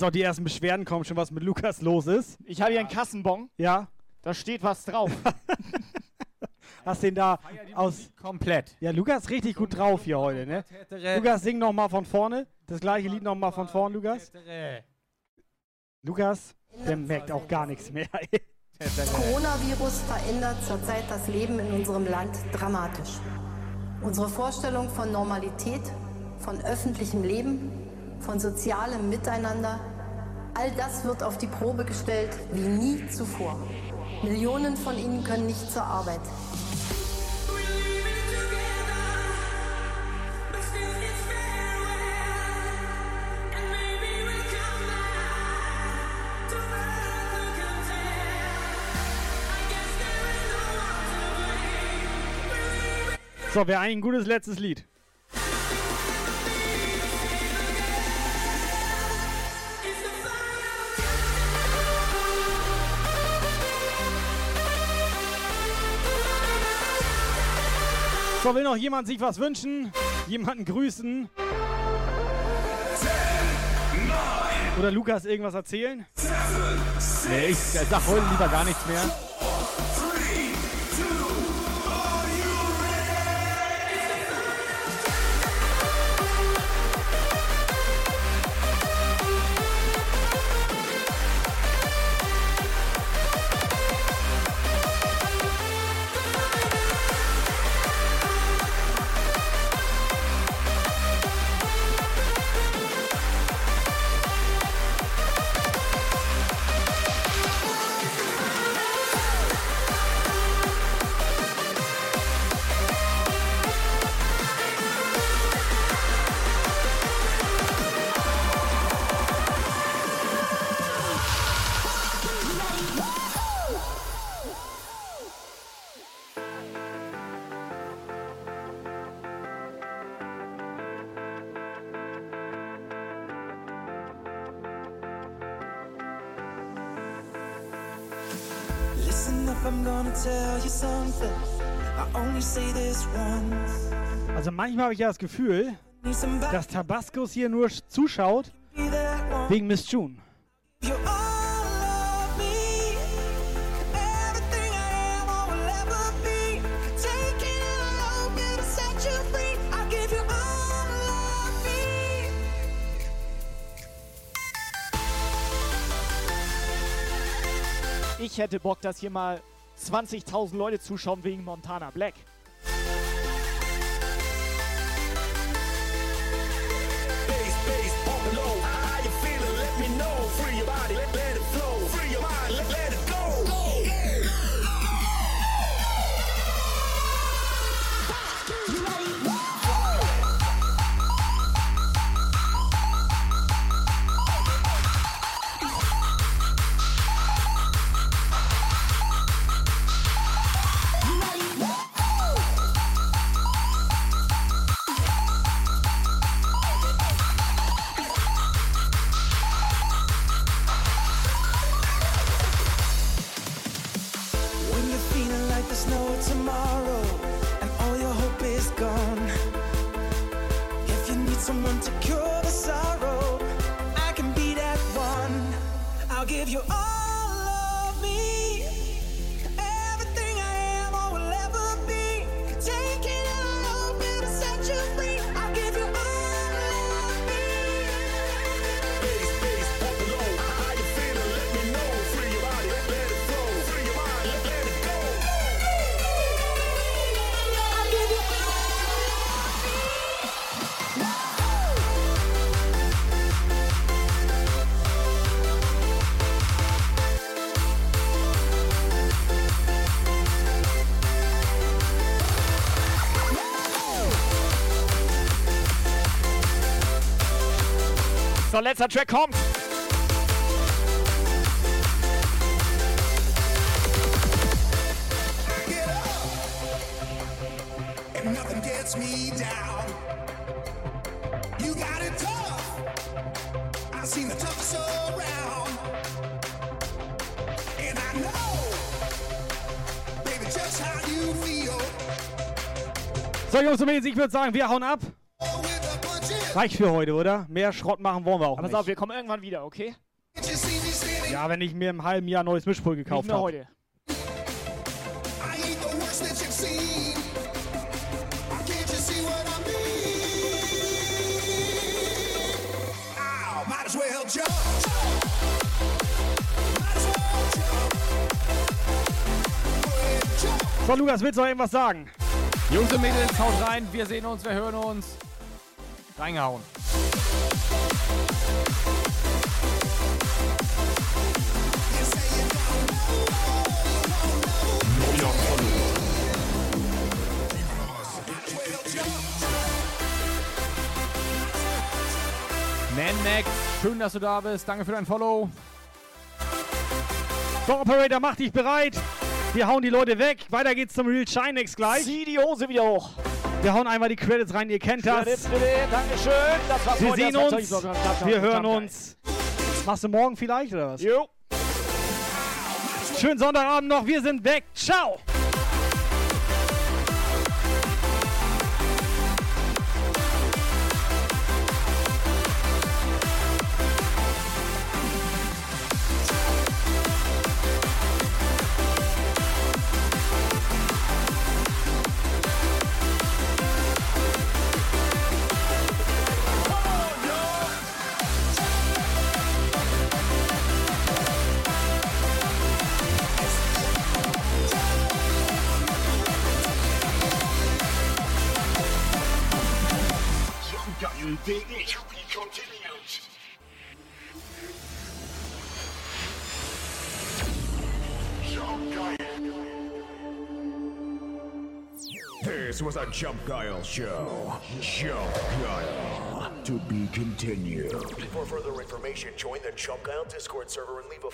Jetzt auch die ersten Beschwerden kommen, schon was mit Lukas los ist. Ich habe hier einen Kassenbon. Ja. Da steht was drauf. [laughs] Hast den da aus. Komplett. Ja, Lukas richtig gut drauf hier heute, ne? Lukas, sing noch mal von vorne. Das gleiche Lied noch mal von vorne, Lukas. Lukas, der merkt auch gar nichts mehr. Das Coronavirus verändert zurzeit das Leben in unserem Land dramatisch. Unsere Vorstellung von Normalität, von öffentlichem Leben, von sozialem Miteinander, all das wird auf die Probe gestellt wie nie zuvor. Millionen von ihnen können nicht zur Arbeit. So, wäre ein gutes letztes Lied. So, will noch jemand sich was wünschen? Jemanden grüßen? Oder Lukas irgendwas erzählen? Nee, ich sag heute lieber gar nichts mehr. Also manchmal habe ich ja das Gefühl, dass Tabascos hier nur zuschaut wegen Miss June. Ich hätte Bock, dass hier mal 20.000 Leute zuschauen wegen Montana Black. Just how you feel. So, Jungs und Mädels, ich würde sagen, wir hauen ab. Reicht für heute, oder? Mehr Schrott machen wollen wir auch Aber nicht. pass auf, wir kommen irgendwann wieder, okay? Ja, wenn ich mir im halben Jahr ein neues Mischpult gekauft habe. heute. So, Lukas, willst du noch irgendwas sagen? Jungs und Mädels, haut rein. Wir sehen uns, wir hören uns. Reingehauen. Nanmax, schön, dass du da bist. Danke für dein Follow. So, Operator, mach dich bereit. Wir hauen die Leute weg. Weiter geht's zum Real Chinex gleich. Zieh die Hose wieder hoch. Wir hauen einmal die Credits rein, ihr kennt das. Dankeschön. Das war's Wir sehen Das uns. Wir hören uns. Machst du morgen vielleicht oder was? Jo. Schönen Sonntagabend noch. Wir sind weg. Ciao. Was a Jump Guile show. Jump Guile. To be continued. For further information, join the Chump Guile Discord server and leave a